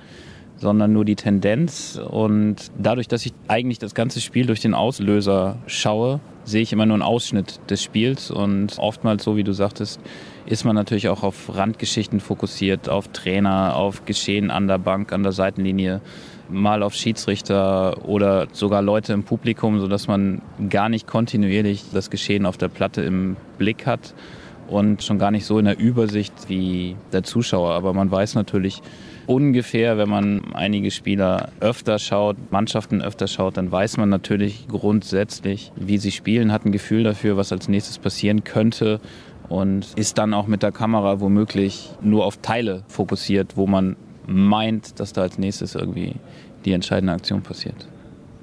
sondern nur die Tendenz. Und dadurch, dass ich eigentlich das ganze Spiel durch den Auslöser schaue, sehe ich immer nur einen Ausschnitt des Spiels. Und oftmals, so wie du sagtest, ist man natürlich auch auf Randgeschichten fokussiert, auf Trainer, auf Geschehen an der Bank, an der Seitenlinie, mal auf Schiedsrichter oder sogar Leute im Publikum, sodass man gar nicht kontinuierlich das Geschehen auf der Platte im Blick hat und schon gar nicht so in der Übersicht wie der Zuschauer. Aber man weiß natürlich, ungefähr, wenn man einige Spieler öfter schaut, Mannschaften öfter schaut, dann weiß man natürlich grundsätzlich, wie sie spielen, hat ein Gefühl dafür, was als nächstes passieren könnte und ist dann auch mit der Kamera womöglich nur auf Teile fokussiert, wo man meint, dass da als nächstes irgendwie die entscheidende Aktion passiert.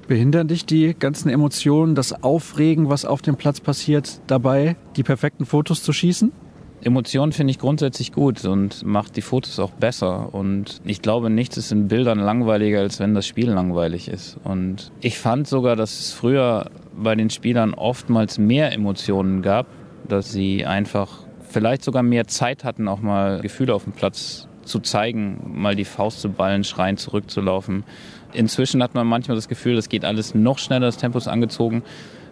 Behindern dich die ganzen Emotionen, das Aufregen, was auf dem Platz passiert, dabei, die perfekten Fotos zu schießen? Emotionen finde ich grundsätzlich gut und macht die Fotos auch besser. Und ich glaube, nichts ist in Bildern langweiliger, als wenn das Spiel langweilig ist. Und ich fand sogar, dass es früher bei den Spielern oftmals mehr Emotionen gab, dass sie einfach vielleicht sogar mehr Zeit hatten, auch mal Gefühle auf dem Platz zu zeigen, mal die Faust zu ballen, schreien, zurückzulaufen. Inzwischen hat man manchmal das Gefühl, das geht alles noch schneller, das Tempo ist angezogen.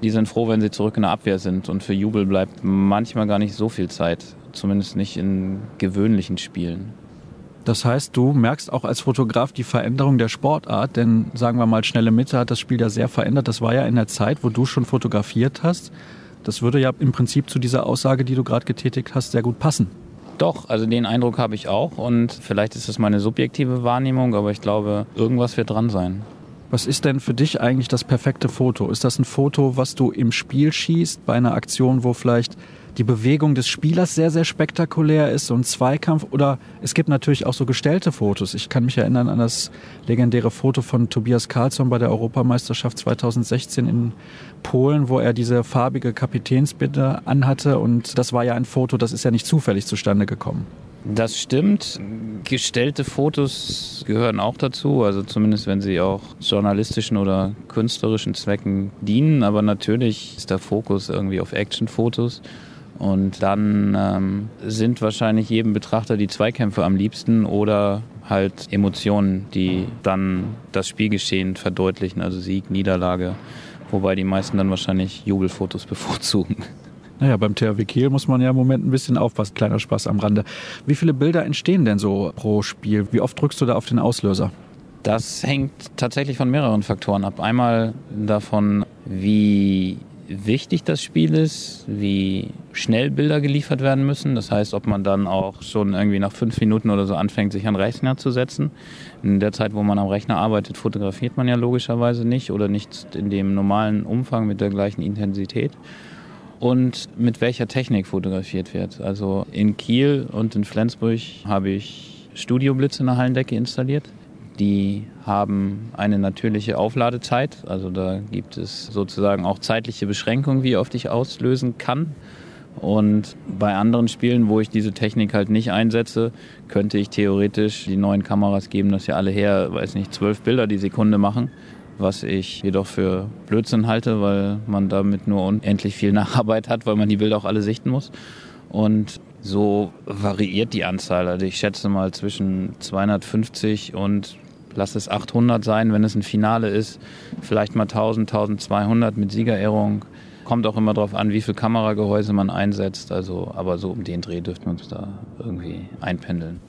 Die sind froh, wenn sie zurück in der Abwehr sind. Und für Jubel bleibt manchmal gar nicht so viel Zeit zumindest nicht in gewöhnlichen Spielen. Das heißt, du merkst auch als Fotograf die Veränderung der Sportart, denn sagen wir mal, schnelle Mitte hat das Spiel ja sehr verändert. Das war ja in der Zeit, wo du schon fotografiert hast. Das würde ja im Prinzip zu dieser Aussage, die du gerade getätigt hast, sehr gut passen. Doch, also den Eindruck habe ich auch und vielleicht ist es meine subjektive Wahrnehmung, aber ich glaube, irgendwas wird dran sein. Was ist denn für dich eigentlich das perfekte Foto? Ist das ein Foto, was du im Spiel schießt, bei einer Aktion, wo vielleicht die Bewegung des Spielers sehr, sehr spektakulär ist, so ein Zweikampf. Oder es gibt natürlich auch so gestellte Fotos. Ich kann mich erinnern an das legendäre Foto von Tobias Karlsson bei der Europameisterschaft 2016 in Polen, wo er diese farbige Kapitänsbitte anhatte. Und das war ja ein Foto, das ist ja nicht zufällig zustande gekommen. Das stimmt. Gestellte Fotos gehören auch dazu, also zumindest wenn sie auch journalistischen oder künstlerischen Zwecken dienen. Aber natürlich ist der Fokus irgendwie auf Actionfotos. Und dann ähm, sind wahrscheinlich jedem Betrachter die Zweikämpfe am liebsten oder halt Emotionen, die dann das Spielgeschehen verdeutlichen, also Sieg, Niederlage. Wobei die meisten dann wahrscheinlich Jubelfotos bevorzugen. Naja, beim THW Kiel muss man ja im Moment ein bisschen aufpassen. Kleiner Spaß am Rande. Wie viele Bilder entstehen denn so pro Spiel? Wie oft drückst du da auf den Auslöser? Das hängt tatsächlich von mehreren Faktoren ab. Einmal davon, wie wichtig das Spiel ist, wie schnell Bilder geliefert werden müssen. Das heißt, ob man dann auch schon irgendwie nach fünf Minuten oder so anfängt, sich an den Rechner zu setzen. In der Zeit, wo man am Rechner arbeitet, fotografiert man ja logischerweise nicht oder nicht in dem normalen Umfang mit der gleichen Intensität. Und mit welcher Technik fotografiert wird. Also in Kiel und in Flensburg habe ich Studioblitze in der Hallendecke installiert. Die haben eine natürliche Aufladezeit, also da gibt es sozusagen auch zeitliche Beschränkungen, wie oft ich auslösen kann. Und bei anderen Spielen, wo ich diese Technik halt nicht einsetze, könnte ich theoretisch die neuen Kameras geben, dass ja alle her, weiß nicht, zwölf Bilder die Sekunde machen, was ich jedoch für Blödsinn halte, weil man damit nur unendlich viel Nacharbeit hat, weil man die Bilder auch alle sichten muss. Und so variiert die Anzahl. Also ich schätze mal zwischen 250 und lass es 800 sein, wenn es ein Finale ist, vielleicht mal 1000, 1200 mit Siegerehrung. Kommt auch immer darauf an, wie viel Kameragehäuse man einsetzt. Also, aber so um den Dreh dürften wir uns da irgendwie einpendeln.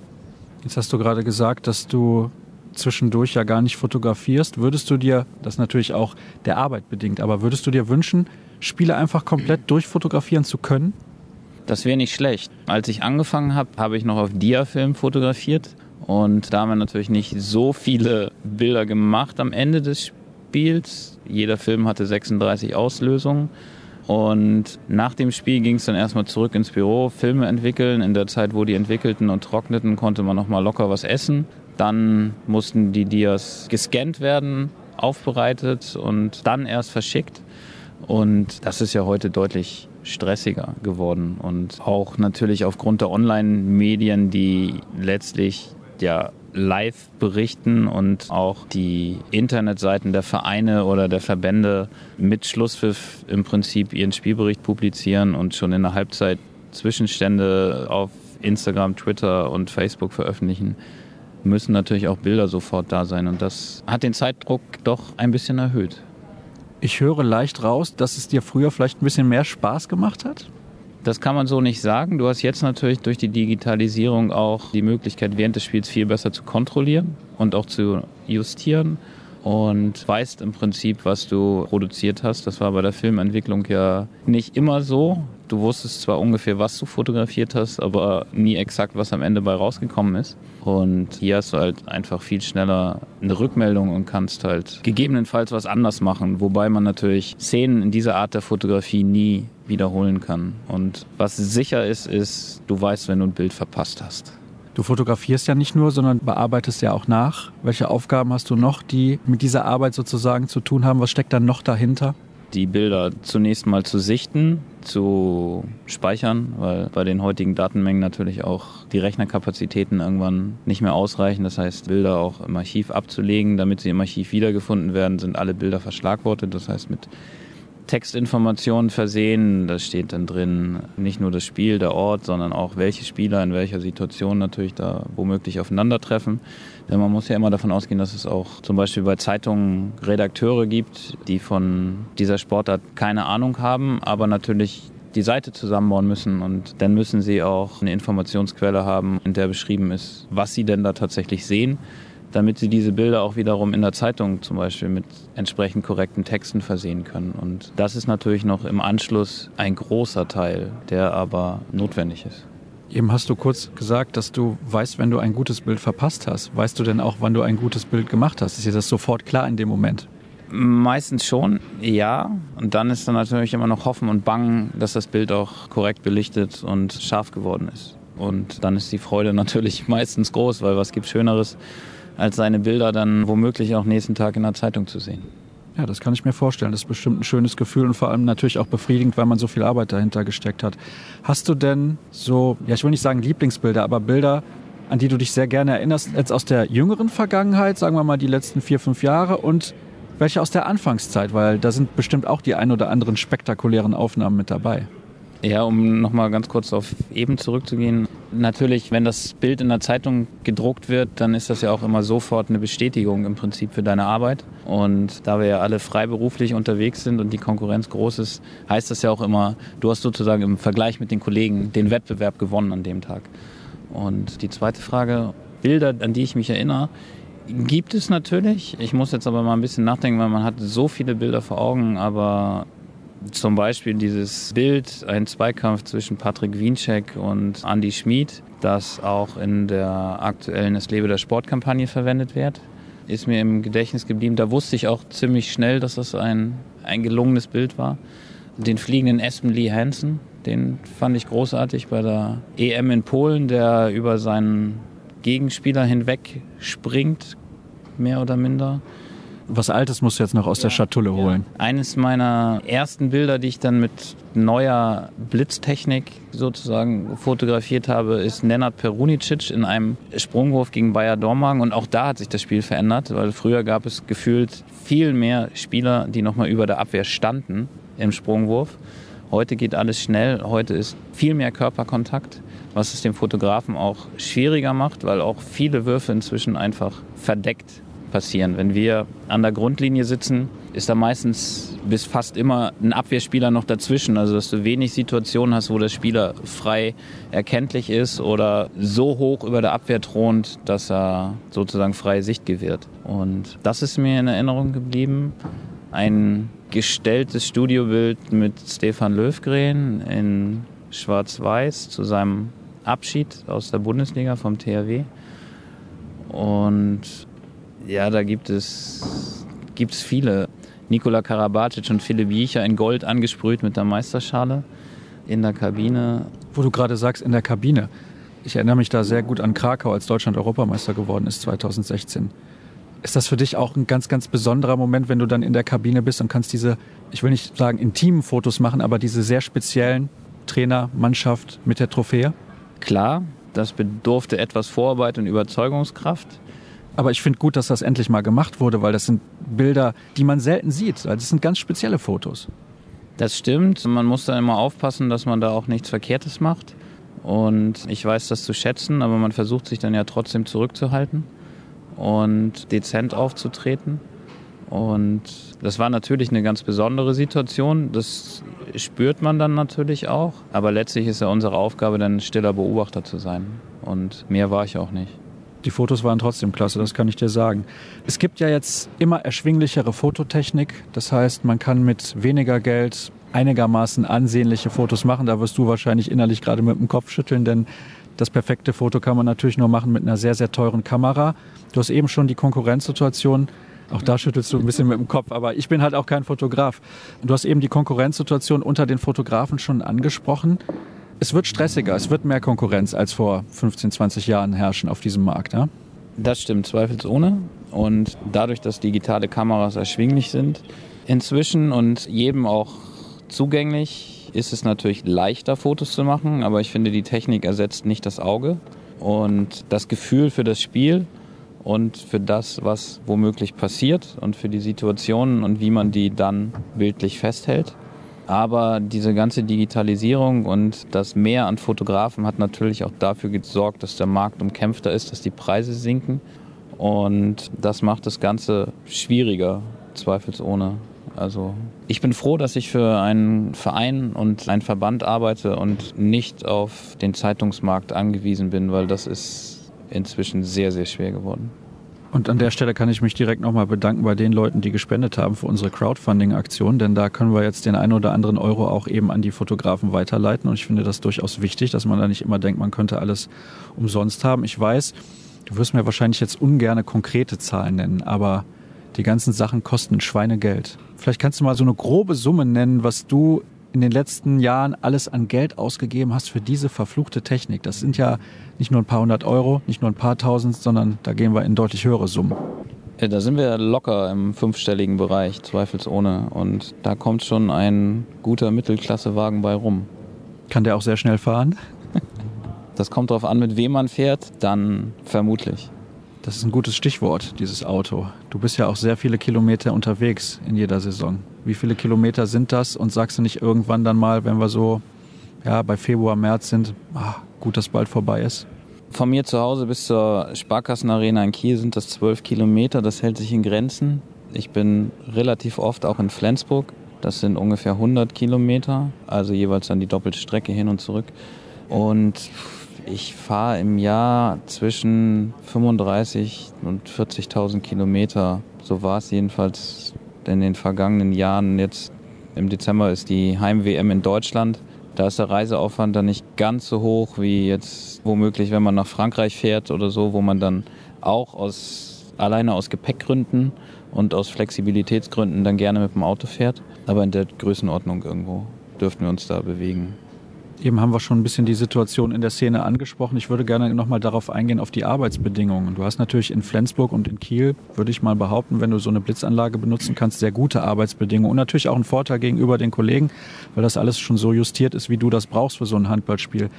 Jetzt hast du gerade gesagt, dass du zwischendurch ja gar nicht fotografierst. Würdest du dir, das natürlich auch der Arbeit bedingt, aber würdest du dir wünschen, Spiele einfach komplett durchfotografieren zu können? Das wäre nicht schlecht. Als ich angefangen habe, habe ich noch auf Diafilm fotografiert und da haben wir natürlich nicht so viele Bilder gemacht am Ende des Spiels. Jeder Film hatte 36 Auslösungen. Und nach dem Spiel ging es dann erstmal zurück ins Büro, Filme entwickeln. In der Zeit, wo die entwickelten und trockneten, konnte man nochmal locker was essen. Dann mussten die Dias gescannt werden, aufbereitet und dann erst verschickt. Und das ist ja heute deutlich stressiger geworden. Und auch natürlich aufgrund der Online-Medien, die letztlich ja live berichten und auch die Internetseiten der Vereine oder der Verbände mit Schlusspfiff im Prinzip ihren Spielbericht publizieren und schon in der Halbzeit Zwischenstände auf Instagram, Twitter und Facebook veröffentlichen, müssen natürlich auch Bilder sofort da sein. Und das hat den Zeitdruck doch ein bisschen erhöht. Ich höre leicht raus, dass es dir früher vielleicht ein bisschen mehr Spaß gemacht hat. Das kann man so nicht sagen. Du hast jetzt natürlich durch die Digitalisierung auch die Möglichkeit, während des Spiels viel besser zu kontrollieren und auch zu justieren und weißt im Prinzip, was du produziert hast. Das war bei der Filmentwicklung ja nicht immer so. Du wusstest zwar ungefähr, was du fotografiert hast, aber nie exakt, was am Ende bei rausgekommen ist. Und hier hast du halt einfach viel schneller eine Rückmeldung und kannst halt gegebenenfalls was anders machen. Wobei man natürlich Szenen in dieser Art der Fotografie nie wiederholen kann. Und was sicher ist, ist, du weißt, wenn du ein Bild verpasst hast. Du fotografierst ja nicht nur, sondern bearbeitest ja auch nach. Welche Aufgaben hast du noch, die mit dieser Arbeit sozusagen zu tun haben? Was steckt dann noch dahinter? Die Bilder zunächst mal zu sichten, zu speichern, weil bei den heutigen Datenmengen natürlich auch die Rechnerkapazitäten irgendwann nicht mehr ausreichen. Das heißt, Bilder auch im Archiv abzulegen, damit sie im Archiv wiedergefunden werden, sind alle Bilder verschlagwortet. Das heißt, mit Textinformationen versehen. Da steht dann drin nicht nur das Spiel, der Ort, sondern auch welche Spieler in welcher Situation natürlich da womöglich aufeinandertreffen. Denn man muss ja immer davon ausgehen, dass es auch zum Beispiel bei Zeitungen Redakteure gibt, die von dieser Sportart keine Ahnung haben, aber natürlich die Seite zusammenbauen müssen und dann müssen sie auch eine Informationsquelle haben, in der beschrieben ist, was sie denn da tatsächlich sehen damit sie diese Bilder auch wiederum in der Zeitung zum Beispiel mit entsprechend korrekten Texten versehen können. Und das ist natürlich noch im Anschluss ein großer Teil, der aber notwendig ist. Eben hast du kurz gesagt, dass du weißt, wenn du ein gutes Bild verpasst hast. Weißt du denn auch, wann du ein gutes Bild gemacht hast? Ist dir das sofort klar in dem Moment? Meistens schon, ja. Und dann ist dann natürlich immer noch Hoffen und Bangen, dass das Bild auch korrekt belichtet und scharf geworden ist. Und dann ist die Freude natürlich meistens groß, weil was gibt Schöneres, als seine Bilder dann womöglich auch nächsten Tag in der Zeitung zu sehen. Ja, das kann ich mir vorstellen. Das ist bestimmt ein schönes Gefühl und vor allem natürlich auch befriedigend, weil man so viel Arbeit dahinter gesteckt hat. Hast du denn so, ja, ich will nicht sagen Lieblingsbilder, aber Bilder, an die du dich sehr gerne erinnerst, jetzt aus der jüngeren Vergangenheit, sagen wir mal die letzten vier, fünf Jahre und welche aus der Anfangszeit, weil da sind bestimmt auch die ein oder anderen spektakulären Aufnahmen mit dabei. Ja, um nochmal ganz kurz auf eben zurückzugehen. Natürlich, wenn das Bild in der Zeitung gedruckt wird, dann ist das ja auch immer sofort eine Bestätigung im Prinzip für deine Arbeit. Und da wir ja alle freiberuflich unterwegs sind und die Konkurrenz groß ist, heißt das ja auch immer, du hast sozusagen im Vergleich mit den Kollegen den Wettbewerb gewonnen an dem Tag. Und die zweite Frage, Bilder, an die ich mich erinnere, gibt es natürlich. Ich muss jetzt aber mal ein bisschen nachdenken, weil man hat so viele Bilder vor Augen, aber zum Beispiel dieses Bild, ein Zweikampf zwischen Patrick Wiencheck und Andy Schmid, das auch in der aktuellen Es lebe der Sportkampagne verwendet wird, ist mir im Gedächtnis geblieben. Da wusste ich auch ziemlich schnell, dass das ein, ein gelungenes Bild war. Den fliegenden Espen Lee Hansen, den fand ich großartig bei der EM in Polen, der über seinen Gegenspieler hinweg springt, mehr oder minder. Was Altes musst du jetzt noch aus der Schatulle holen. Eines meiner ersten Bilder, die ich dann mit neuer Blitztechnik sozusagen fotografiert habe, ist Nenad Perunicic in einem Sprungwurf gegen Bayer Dormagen. Und auch da hat sich das Spiel verändert, weil früher gab es gefühlt viel mehr Spieler, die nochmal über der Abwehr standen im Sprungwurf. Heute geht alles schnell, heute ist viel mehr Körperkontakt, was es dem Fotografen auch schwieriger macht, weil auch viele Würfe inzwischen einfach verdeckt passieren. Wenn wir an der Grundlinie sitzen, ist da meistens bis fast immer ein Abwehrspieler noch dazwischen. Also dass du wenig Situationen hast, wo der Spieler frei erkenntlich ist oder so hoch über der Abwehr thront, dass er sozusagen freie Sicht gewährt. Und das ist mir in Erinnerung geblieben. Ein gestelltes Studiobild mit Stefan Löwgren in Schwarz-Weiß zu seinem Abschied aus der Bundesliga vom THW. Und ja, da gibt es, gibt es viele. Nikola Karabatic und Philipp Jiecher in Gold angesprüht mit der Meisterschale in der Kabine. Wo du gerade sagst, in der Kabine. Ich erinnere mich da sehr gut an Krakau, als Deutschland Europameister geworden ist 2016. Ist das für dich auch ein ganz, ganz besonderer Moment, wenn du dann in der Kabine bist und kannst diese, ich will nicht sagen intimen Fotos machen, aber diese sehr speziellen Trainer, Mannschaft mit der Trophäe? Klar, das bedurfte etwas Vorarbeit und Überzeugungskraft. Aber ich finde gut, dass das endlich mal gemacht wurde, weil das sind Bilder, die man selten sieht. Also das sind ganz spezielle Fotos. Das stimmt. Man muss da immer aufpassen, dass man da auch nichts Verkehrtes macht. Und ich weiß das zu schätzen, aber man versucht sich dann ja trotzdem zurückzuhalten und dezent aufzutreten. Und das war natürlich eine ganz besondere Situation. Das spürt man dann natürlich auch. Aber letztlich ist ja unsere Aufgabe, dann stiller Beobachter zu sein. Und mehr war ich auch nicht die Fotos waren trotzdem klasse, das kann ich dir sagen. Es gibt ja jetzt immer erschwinglichere Fototechnik. Das heißt, man kann mit weniger Geld einigermaßen ansehnliche Fotos machen. Da wirst du wahrscheinlich innerlich gerade mit dem Kopf schütteln, denn das perfekte Foto kann man natürlich nur machen mit einer sehr, sehr teuren Kamera. Du hast eben schon die Konkurrenzsituation. Auch da schüttelst du ein bisschen mit dem Kopf, aber ich bin halt auch kein Fotograf. Du hast eben die Konkurrenzsituation unter den Fotografen schon angesprochen es wird stressiger, es wird mehr Konkurrenz als vor 15, 20 Jahren herrschen auf diesem Markt. Ja? Das stimmt zweifelsohne. Und dadurch, dass digitale Kameras erschwinglich sind, inzwischen und jedem auch zugänglich, ist es natürlich leichter, Fotos zu machen. Aber ich finde, die Technik ersetzt nicht das Auge. Und das Gefühl für das Spiel und für das, was womöglich passiert und für die Situationen und wie man die dann bildlich festhält. Aber diese ganze Digitalisierung und das Mehr an Fotografen hat natürlich auch dafür gesorgt, dass der Markt umkämpfter ist, dass die Preise sinken. Und das macht das Ganze schwieriger, zweifelsohne. Also ich bin froh, dass ich für einen Verein und einen Verband arbeite und nicht auf den Zeitungsmarkt angewiesen bin, weil das ist inzwischen sehr, sehr schwer geworden. Und an der Stelle kann ich mich direkt nochmal bedanken bei den Leuten, die gespendet haben für unsere Crowdfunding-Aktion, denn da können wir jetzt den einen oder anderen Euro auch eben an die Fotografen weiterleiten. Und ich finde das durchaus wichtig, dass man da nicht immer denkt, man könnte alles umsonst haben. Ich weiß, du wirst mir wahrscheinlich jetzt ungerne konkrete Zahlen nennen, aber die ganzen Sachen kosten Schweinegeld. Vielleicht kannst du mal so eine grobe Summe nennen, was du in den letzten Jahren alles an Geld ausgegeben hast für diese verfluchte Technik. Das sind ja nicht nur ein paar hundert Euro, nicht nur ein paar tausend, sondern da gehen wir in deutlich höhere Summen. Ja, da sind wir locker im fünfstelligen Bereich, zweifelsohne. Und da kommt schon ein guter Mittelklassewagen bei rum. Kann der auch sehr schnell fahren? Das kommt darauf an, mit wem man fährt, dann vermutlich. Das ist ein gutes Stichwort, dieses Auto. Du bist ja auch sehr viele Kilometer unterwegs in jeder Saison. Wie viele Kilometer sind das? Und sagst du nicht irgendwann dann mal, wenn wir so ja, bei Februar, März sind, ach, gut, dass bald vorbei ist? Von mir zu Hause bis zur Sparkassenarena in Kiel sind das zwölf Kilometer. Das hält sich in Grenzen. Ich bin relativ oft auch in Flensburg. Das sind ungefähr 100 Kilometer, also jeweils dann die doppelte Strecke hin und zurück. Und ich fahre im Jahr zwischen 35 und 40.000 Kilometer. So war es jedenfalls in den vergangenen Jahren. Jetzt im Dezember ist die Heim-WM in Deutschland. Da ist der Reiseaufwand dann nicht ganz so hoch wie jetzt womöglich, wenn man nach Frankreich fährt oder so, wo man dann auch aus, alleine aus Gepäckgründen und aus Flexibilitätsgründen dann gerne mit dem Auto fährt. Aber in der Größenordnung irgendwo dürften wir uns da bewegen. Eben haben wir schon ein bisschen die Situation in der Szene angesprochen. Ich würde gerne nochmal darauf eingehen, auf die Arbeitsbedingungen. Du hast natürlich in Flensburg und in Kiel, würde ich mal behaupten, wenn du so eine Blitzanlage benutzen kannst, sehr gute Arbeitsbedingungen und natürlich auch einen Vorteil gegenüber den Kollegen, weil das alles schon so justiert ist, wie du das brauchst für so ein Handballspiel.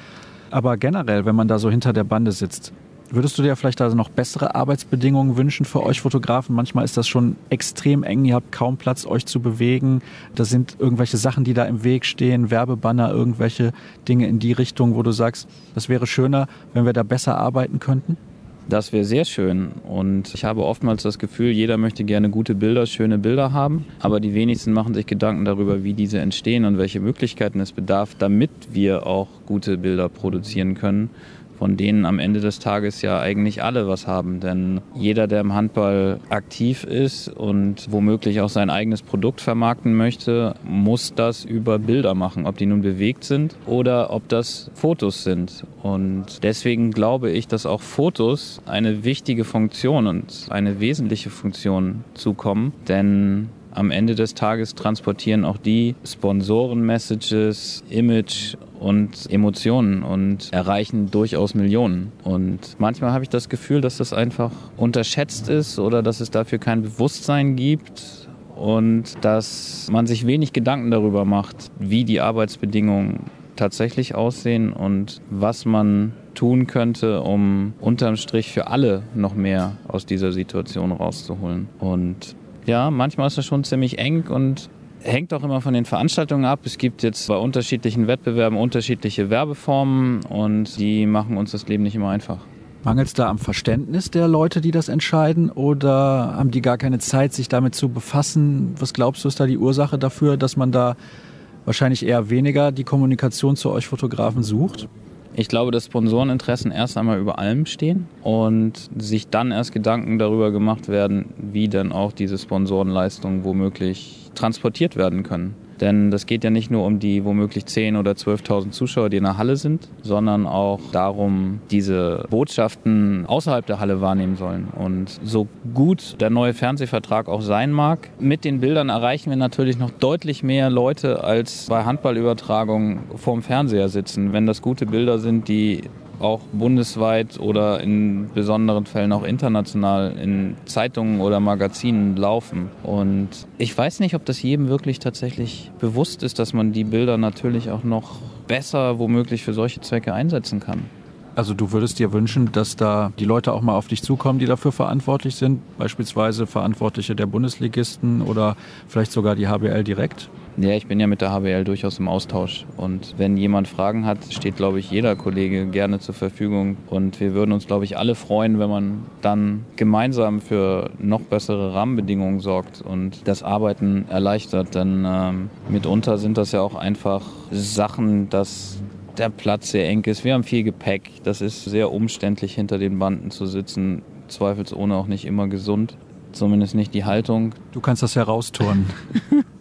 Aber generell, wenn man da so hinter der Bande sitzt, Würdest du dir vielleicht also noch bessere Arbeitsbedingungen wünschen für euch Fotografen? Manchmal ist das schon extrem eng, ihr habt kaum Platz, euch zu bewegen. Da sind irgendwelche Sachen, die da im Weg stehen, Werbebanner, irgendwelche Dinge in die Richtung, wo du sagst, das wäre schöner, wenn wir da besser arbeiten könnten? Das wäre sehr schön. Und ich habe oftmals das Gefühl, jeder möchte gerne gute Bilder, schöne Bilder haben. Aber die wenigsten machen sich Gedanken darüber, wie diese entstehen und welche Möglichkeiten es bedarf, damit wir auch gute Bilder produzieren können von denen am Ende des Tages ja eigentlich alle was haben. Denn jeder, der im Handball aktiv ist und womöglich auch sein eigenes Produkt vermarkten möchte, muss das über Bilder machen, ob die nun bewegt sind oder ob das Fotos sind. Und deswegen glaube ich, dass auch Fotos eine wichtige Funktion und eine wesentliche Funktion zukommen. Denn am Ende des Tages transportieren auch die Sponsoren-Messages, Image und Emotionen und erreichen durchaus Millionen. Und manchmal habe ich das Gefühl, dass das einfach unterschätzt ist oder dass es dafür kein Bewusstsein gibt und dass man sich wenig Gedanken darüber macht, wie die Arbeitsbedingungen tatsächlich aussehen und was man tun könnte, um unterm Strich für alle noch mehr aus dieser Situation rauszuholen. Und ja, manchmal ist das schon ziemlich eng und hängt auch immer von den Veranstaltungen ab. Es gibt jetzt bei unterschiedlichen Wettbewerben unterschiedliche Werbeformen und die machen uns das Leben nicht immer einfach. Mangelt es da am Verständnis der Leute, die das entscheiden, oder haben die gar keine Zeit, sich damit zu befassen? Was glaubst du, ist da die Ursache dafür, dass man da wahrscheinlich eher weniger die Kommunikation zu euch Fotografen sucht? Ich glaube, dass Sponsoreninteressen erst einmal über allem stehen und sich dann erst Gedanken darüber gemacht werden, wie denn auch diese Sponsorenleistungen womöglich transportiert werden können. Denn das geht ja nicht nur um die womöglich 10.000 oder 12.000 Zuschauer, die in der Halle sind, sondern auch darum, diese Botschaften außerhalb der Halle wahrnehmen sollen. Und so gut der neue Fernsehvertrag auch sein mag, mit den Bildern erreichen wir natürlich noch deutlich mehr Leute als bei Handballübertragungen vorm Fernseher sitzen. Wenn das gute Bilder sind, die auch bundesweit oder in besonderen Fällen auch international in Zeitungen oder Magazinen laufen. Und ich weiß nicht, ob das jedem wirklich tatsächlich bewusst ist, dass man die Bilder natürlich auch noch besser womöglich für solche Zwecke einsetzen kann. Also du würdest dir wünschen, dass da die Leute auch mal auf dich zukommen, die dafür verantwortlich sind, beispielsweise Verantwortliche der Bundesligisten oder vielleicht sogar die HBL direkt? Ja, ich bin ja mit der HBL durchaus im Austausch. Und wenn jemand Fragen hat, steht, glaube ich, jeder Kollege gerne zur Verfügung. Und wir würden uns, glaube ich, alle freuen, wenn man dann gemeinsam für noch bessere Rahmenbedingungen sorgt und das Arbeiten erleichtert. Denn ähm, mitunter sind das ja auch einfach Sachen, dass der Platz sehr eng ist. Wir haben viel Gepäck. Das ist sehr umständlich, hinter den Banden zu sitzen. Zweifelsohne auch nicht immer gesund. Zumindest nicht die Haltung. Du kannst das herausturnen.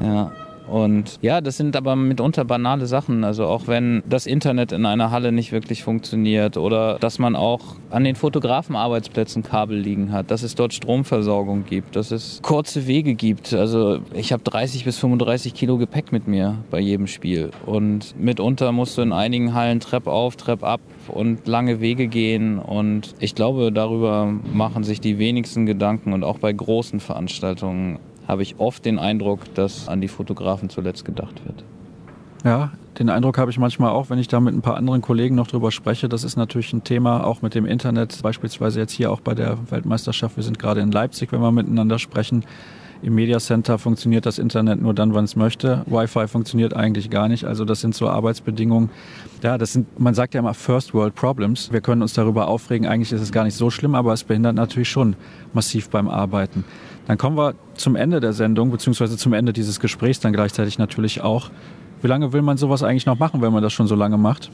Ja. Und ja, das sind aber mitunter banale Sachen. Also auch wenn das Internet in einer Halle nicht wirklich funktioniert oder dass man auch an den Fotografenarbeitsplätzen Kabel liegen hat, dass es dort Stromversorgung gibt, dass es kurze Wege gibt. Also ich habe 30 bis 35 Kilo Gepäck mit mir bei jedem Spiel. Und mitunter musst du in einigen Hallen Trepp auf, Trepp ab und lange Wege gehen. Und ich glaube, darüber machen sich die wenigsten Gedanken und auch bei großen Veranstaltungen habe ich oft den Eindruck, dass an die Fotografen zuletzt gedacht wird. Ja, den Eindruck habe ich manchmal auch, wenn ich da mit ein paar anderen Kollegen noch drüber spreche. Das ist natürlich ein Thema, auch mit dem Internet, beispielsweise jetzt hier auch bei der Weltmeisterschaft. Wir sind gerade in Leipzig, wenn wir miteinander sprechen. Im Media Center funktioniert das Internet nur dann, wann es möchte. Wi-Fi funktioniert eigentlich gar nicht. Also das sind so Arbeitsbedingungen. Ja, das sind, man sagt ja immer First World Problems. Wir können uns darüber aufregen. Eigentlich ist es gar nicht so schlimm, aber es behindert natürlich schon massiv beim Arbeiten. Dann kommen wir zum Ende der Sendung, beziehungsweise zum Ende dieses Gesprächs dann gleichzeitig natürlich auch. Wie lange will man sowas eigentlich noch machen, wenn man das schon so lange macht?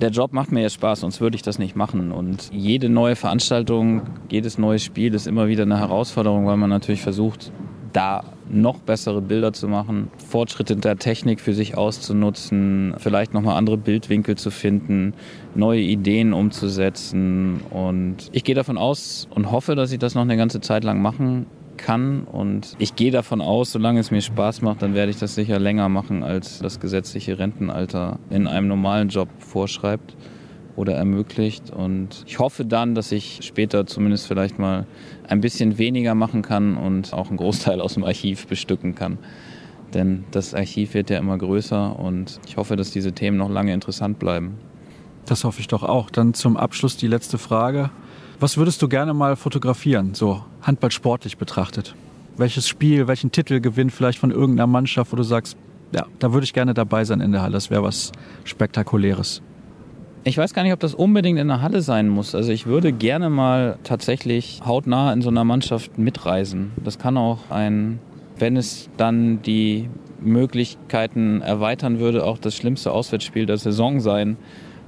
Der Job macht mir jetzt Spaß, sonst würde ich das nicht machen. Und jede neue Veranstaltung, jedes neue Spiel ist immer wieder eine Herausforderung, weil man natürlich versucht, da noch bessere Bilder zu machen, Fortschritte der Technik für sich auszunutzen, vielleicht nochmal andere Bildwinkel zu finden, neue Ideen umzusetzen. Und ich gehe davon aus und hoffe, dass ich das noch eine ganze Zeit lang machen kann. Und ich gehe davon aus, solange es mir Spaß macht, dann werde ich das sicher länger machen, als das gesetzliche Rentenalter in einem normalen Job vorschreibt oder ermöglicht. Und ich hoffe dann, dass ich später zumindest vielleicht mal ein bisschen weniger machen kann und auch einen Großteil aus dem Archiv bestücken kann. Denn das Archiv wird ja immer größer und ich hoffe, dass diese Themen noch lange interessant bleiben. Das hoffe ich doch auch. Dann zum Abschluss die letzte Frage. Was würdest du gerne mal fotografieren, so handballsportlich betrachtet? Welches Spiel, welchen Titelgewinn vielleicht von irgendeiner Mannschaft, wo du sagst, ja, da würde ich gerne dabei sein in der Halle. Das wäre was Spektakuläres. Ich weiß gar nicht, ob das unbedingt in der Halle sein muss. Also ich würde gerne mal tatsächlich hautnah in so einer Mannschaft mitreisen. Das kann auch ein, wenn es dann die Möglichkeiten erweitern würde, auch das schlimmste Auswärtsspiel der Saison sein,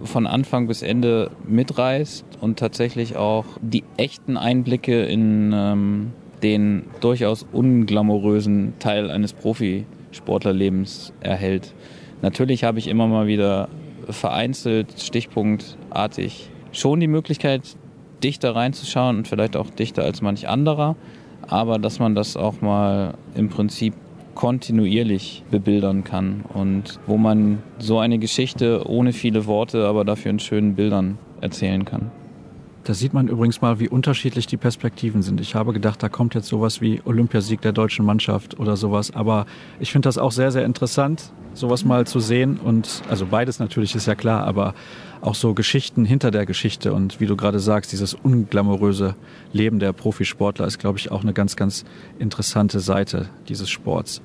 von Anfang bis Ende mitreißt und tatsächlich auch die echten Einblicke in ähm, den durchaus unglamourösen Teil eines Profisportlerlebens erhält. Natürlich habe ich immer mal wieder vereinzelt, stichpunktartig schon die Möglichkeit, dichter reinzuschauen und vielleicht auch dichter als manch anderer, aber dass man das auch mal im Prinzip kontinuierlich bebildern kann und wo man so eine Geschichte ohne viele Worte, aber dafür in schönen Bildern erzählen kann. Da sieht man übrigens mal, wie unterschiedlich die Perspektiven sind. Ich habe gedacht, da kommt jetzt sowas wie Olympiasieg der deutschen Mannschaft oder sowas. Aber ich finde das auch sehr, sehr interessant, sowas mal zu sehen. Und also beides natürlich ist ja klar, aber auch so Geschichten hinter der Geschichte. Und wie du gerade sagst, dieses unglamouröse Leben der Profisportler ist, glaube ich, auch eine ganz, ganz interessante Seite dieses Sports.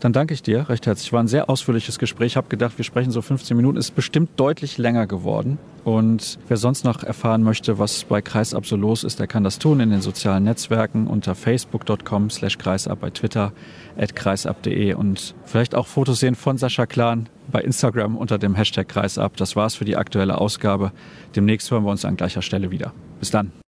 Dann danke ich dir recht herzlich. War ein sehr ausführliches Gespräch. Ich habe gedacht, wir sprechen so 15 Minuten. Ist bestimmt deutlich länger geworden. Und wer sonst noch erfahren möchte, was bei Kreisab so los ist, der kann das tun in den sozialen Netzwerken unter facebook.com slash kreisab, bei Twitter at kreisab.de und vielleicht auch Fotos sehen von Sascha Klan bei Instagram unter dem Hashtag Kreisab. Das war's für die aktuelle Ausgabe. Demnächst hören wir uns an gleicher Stelle wieder. Bis dann.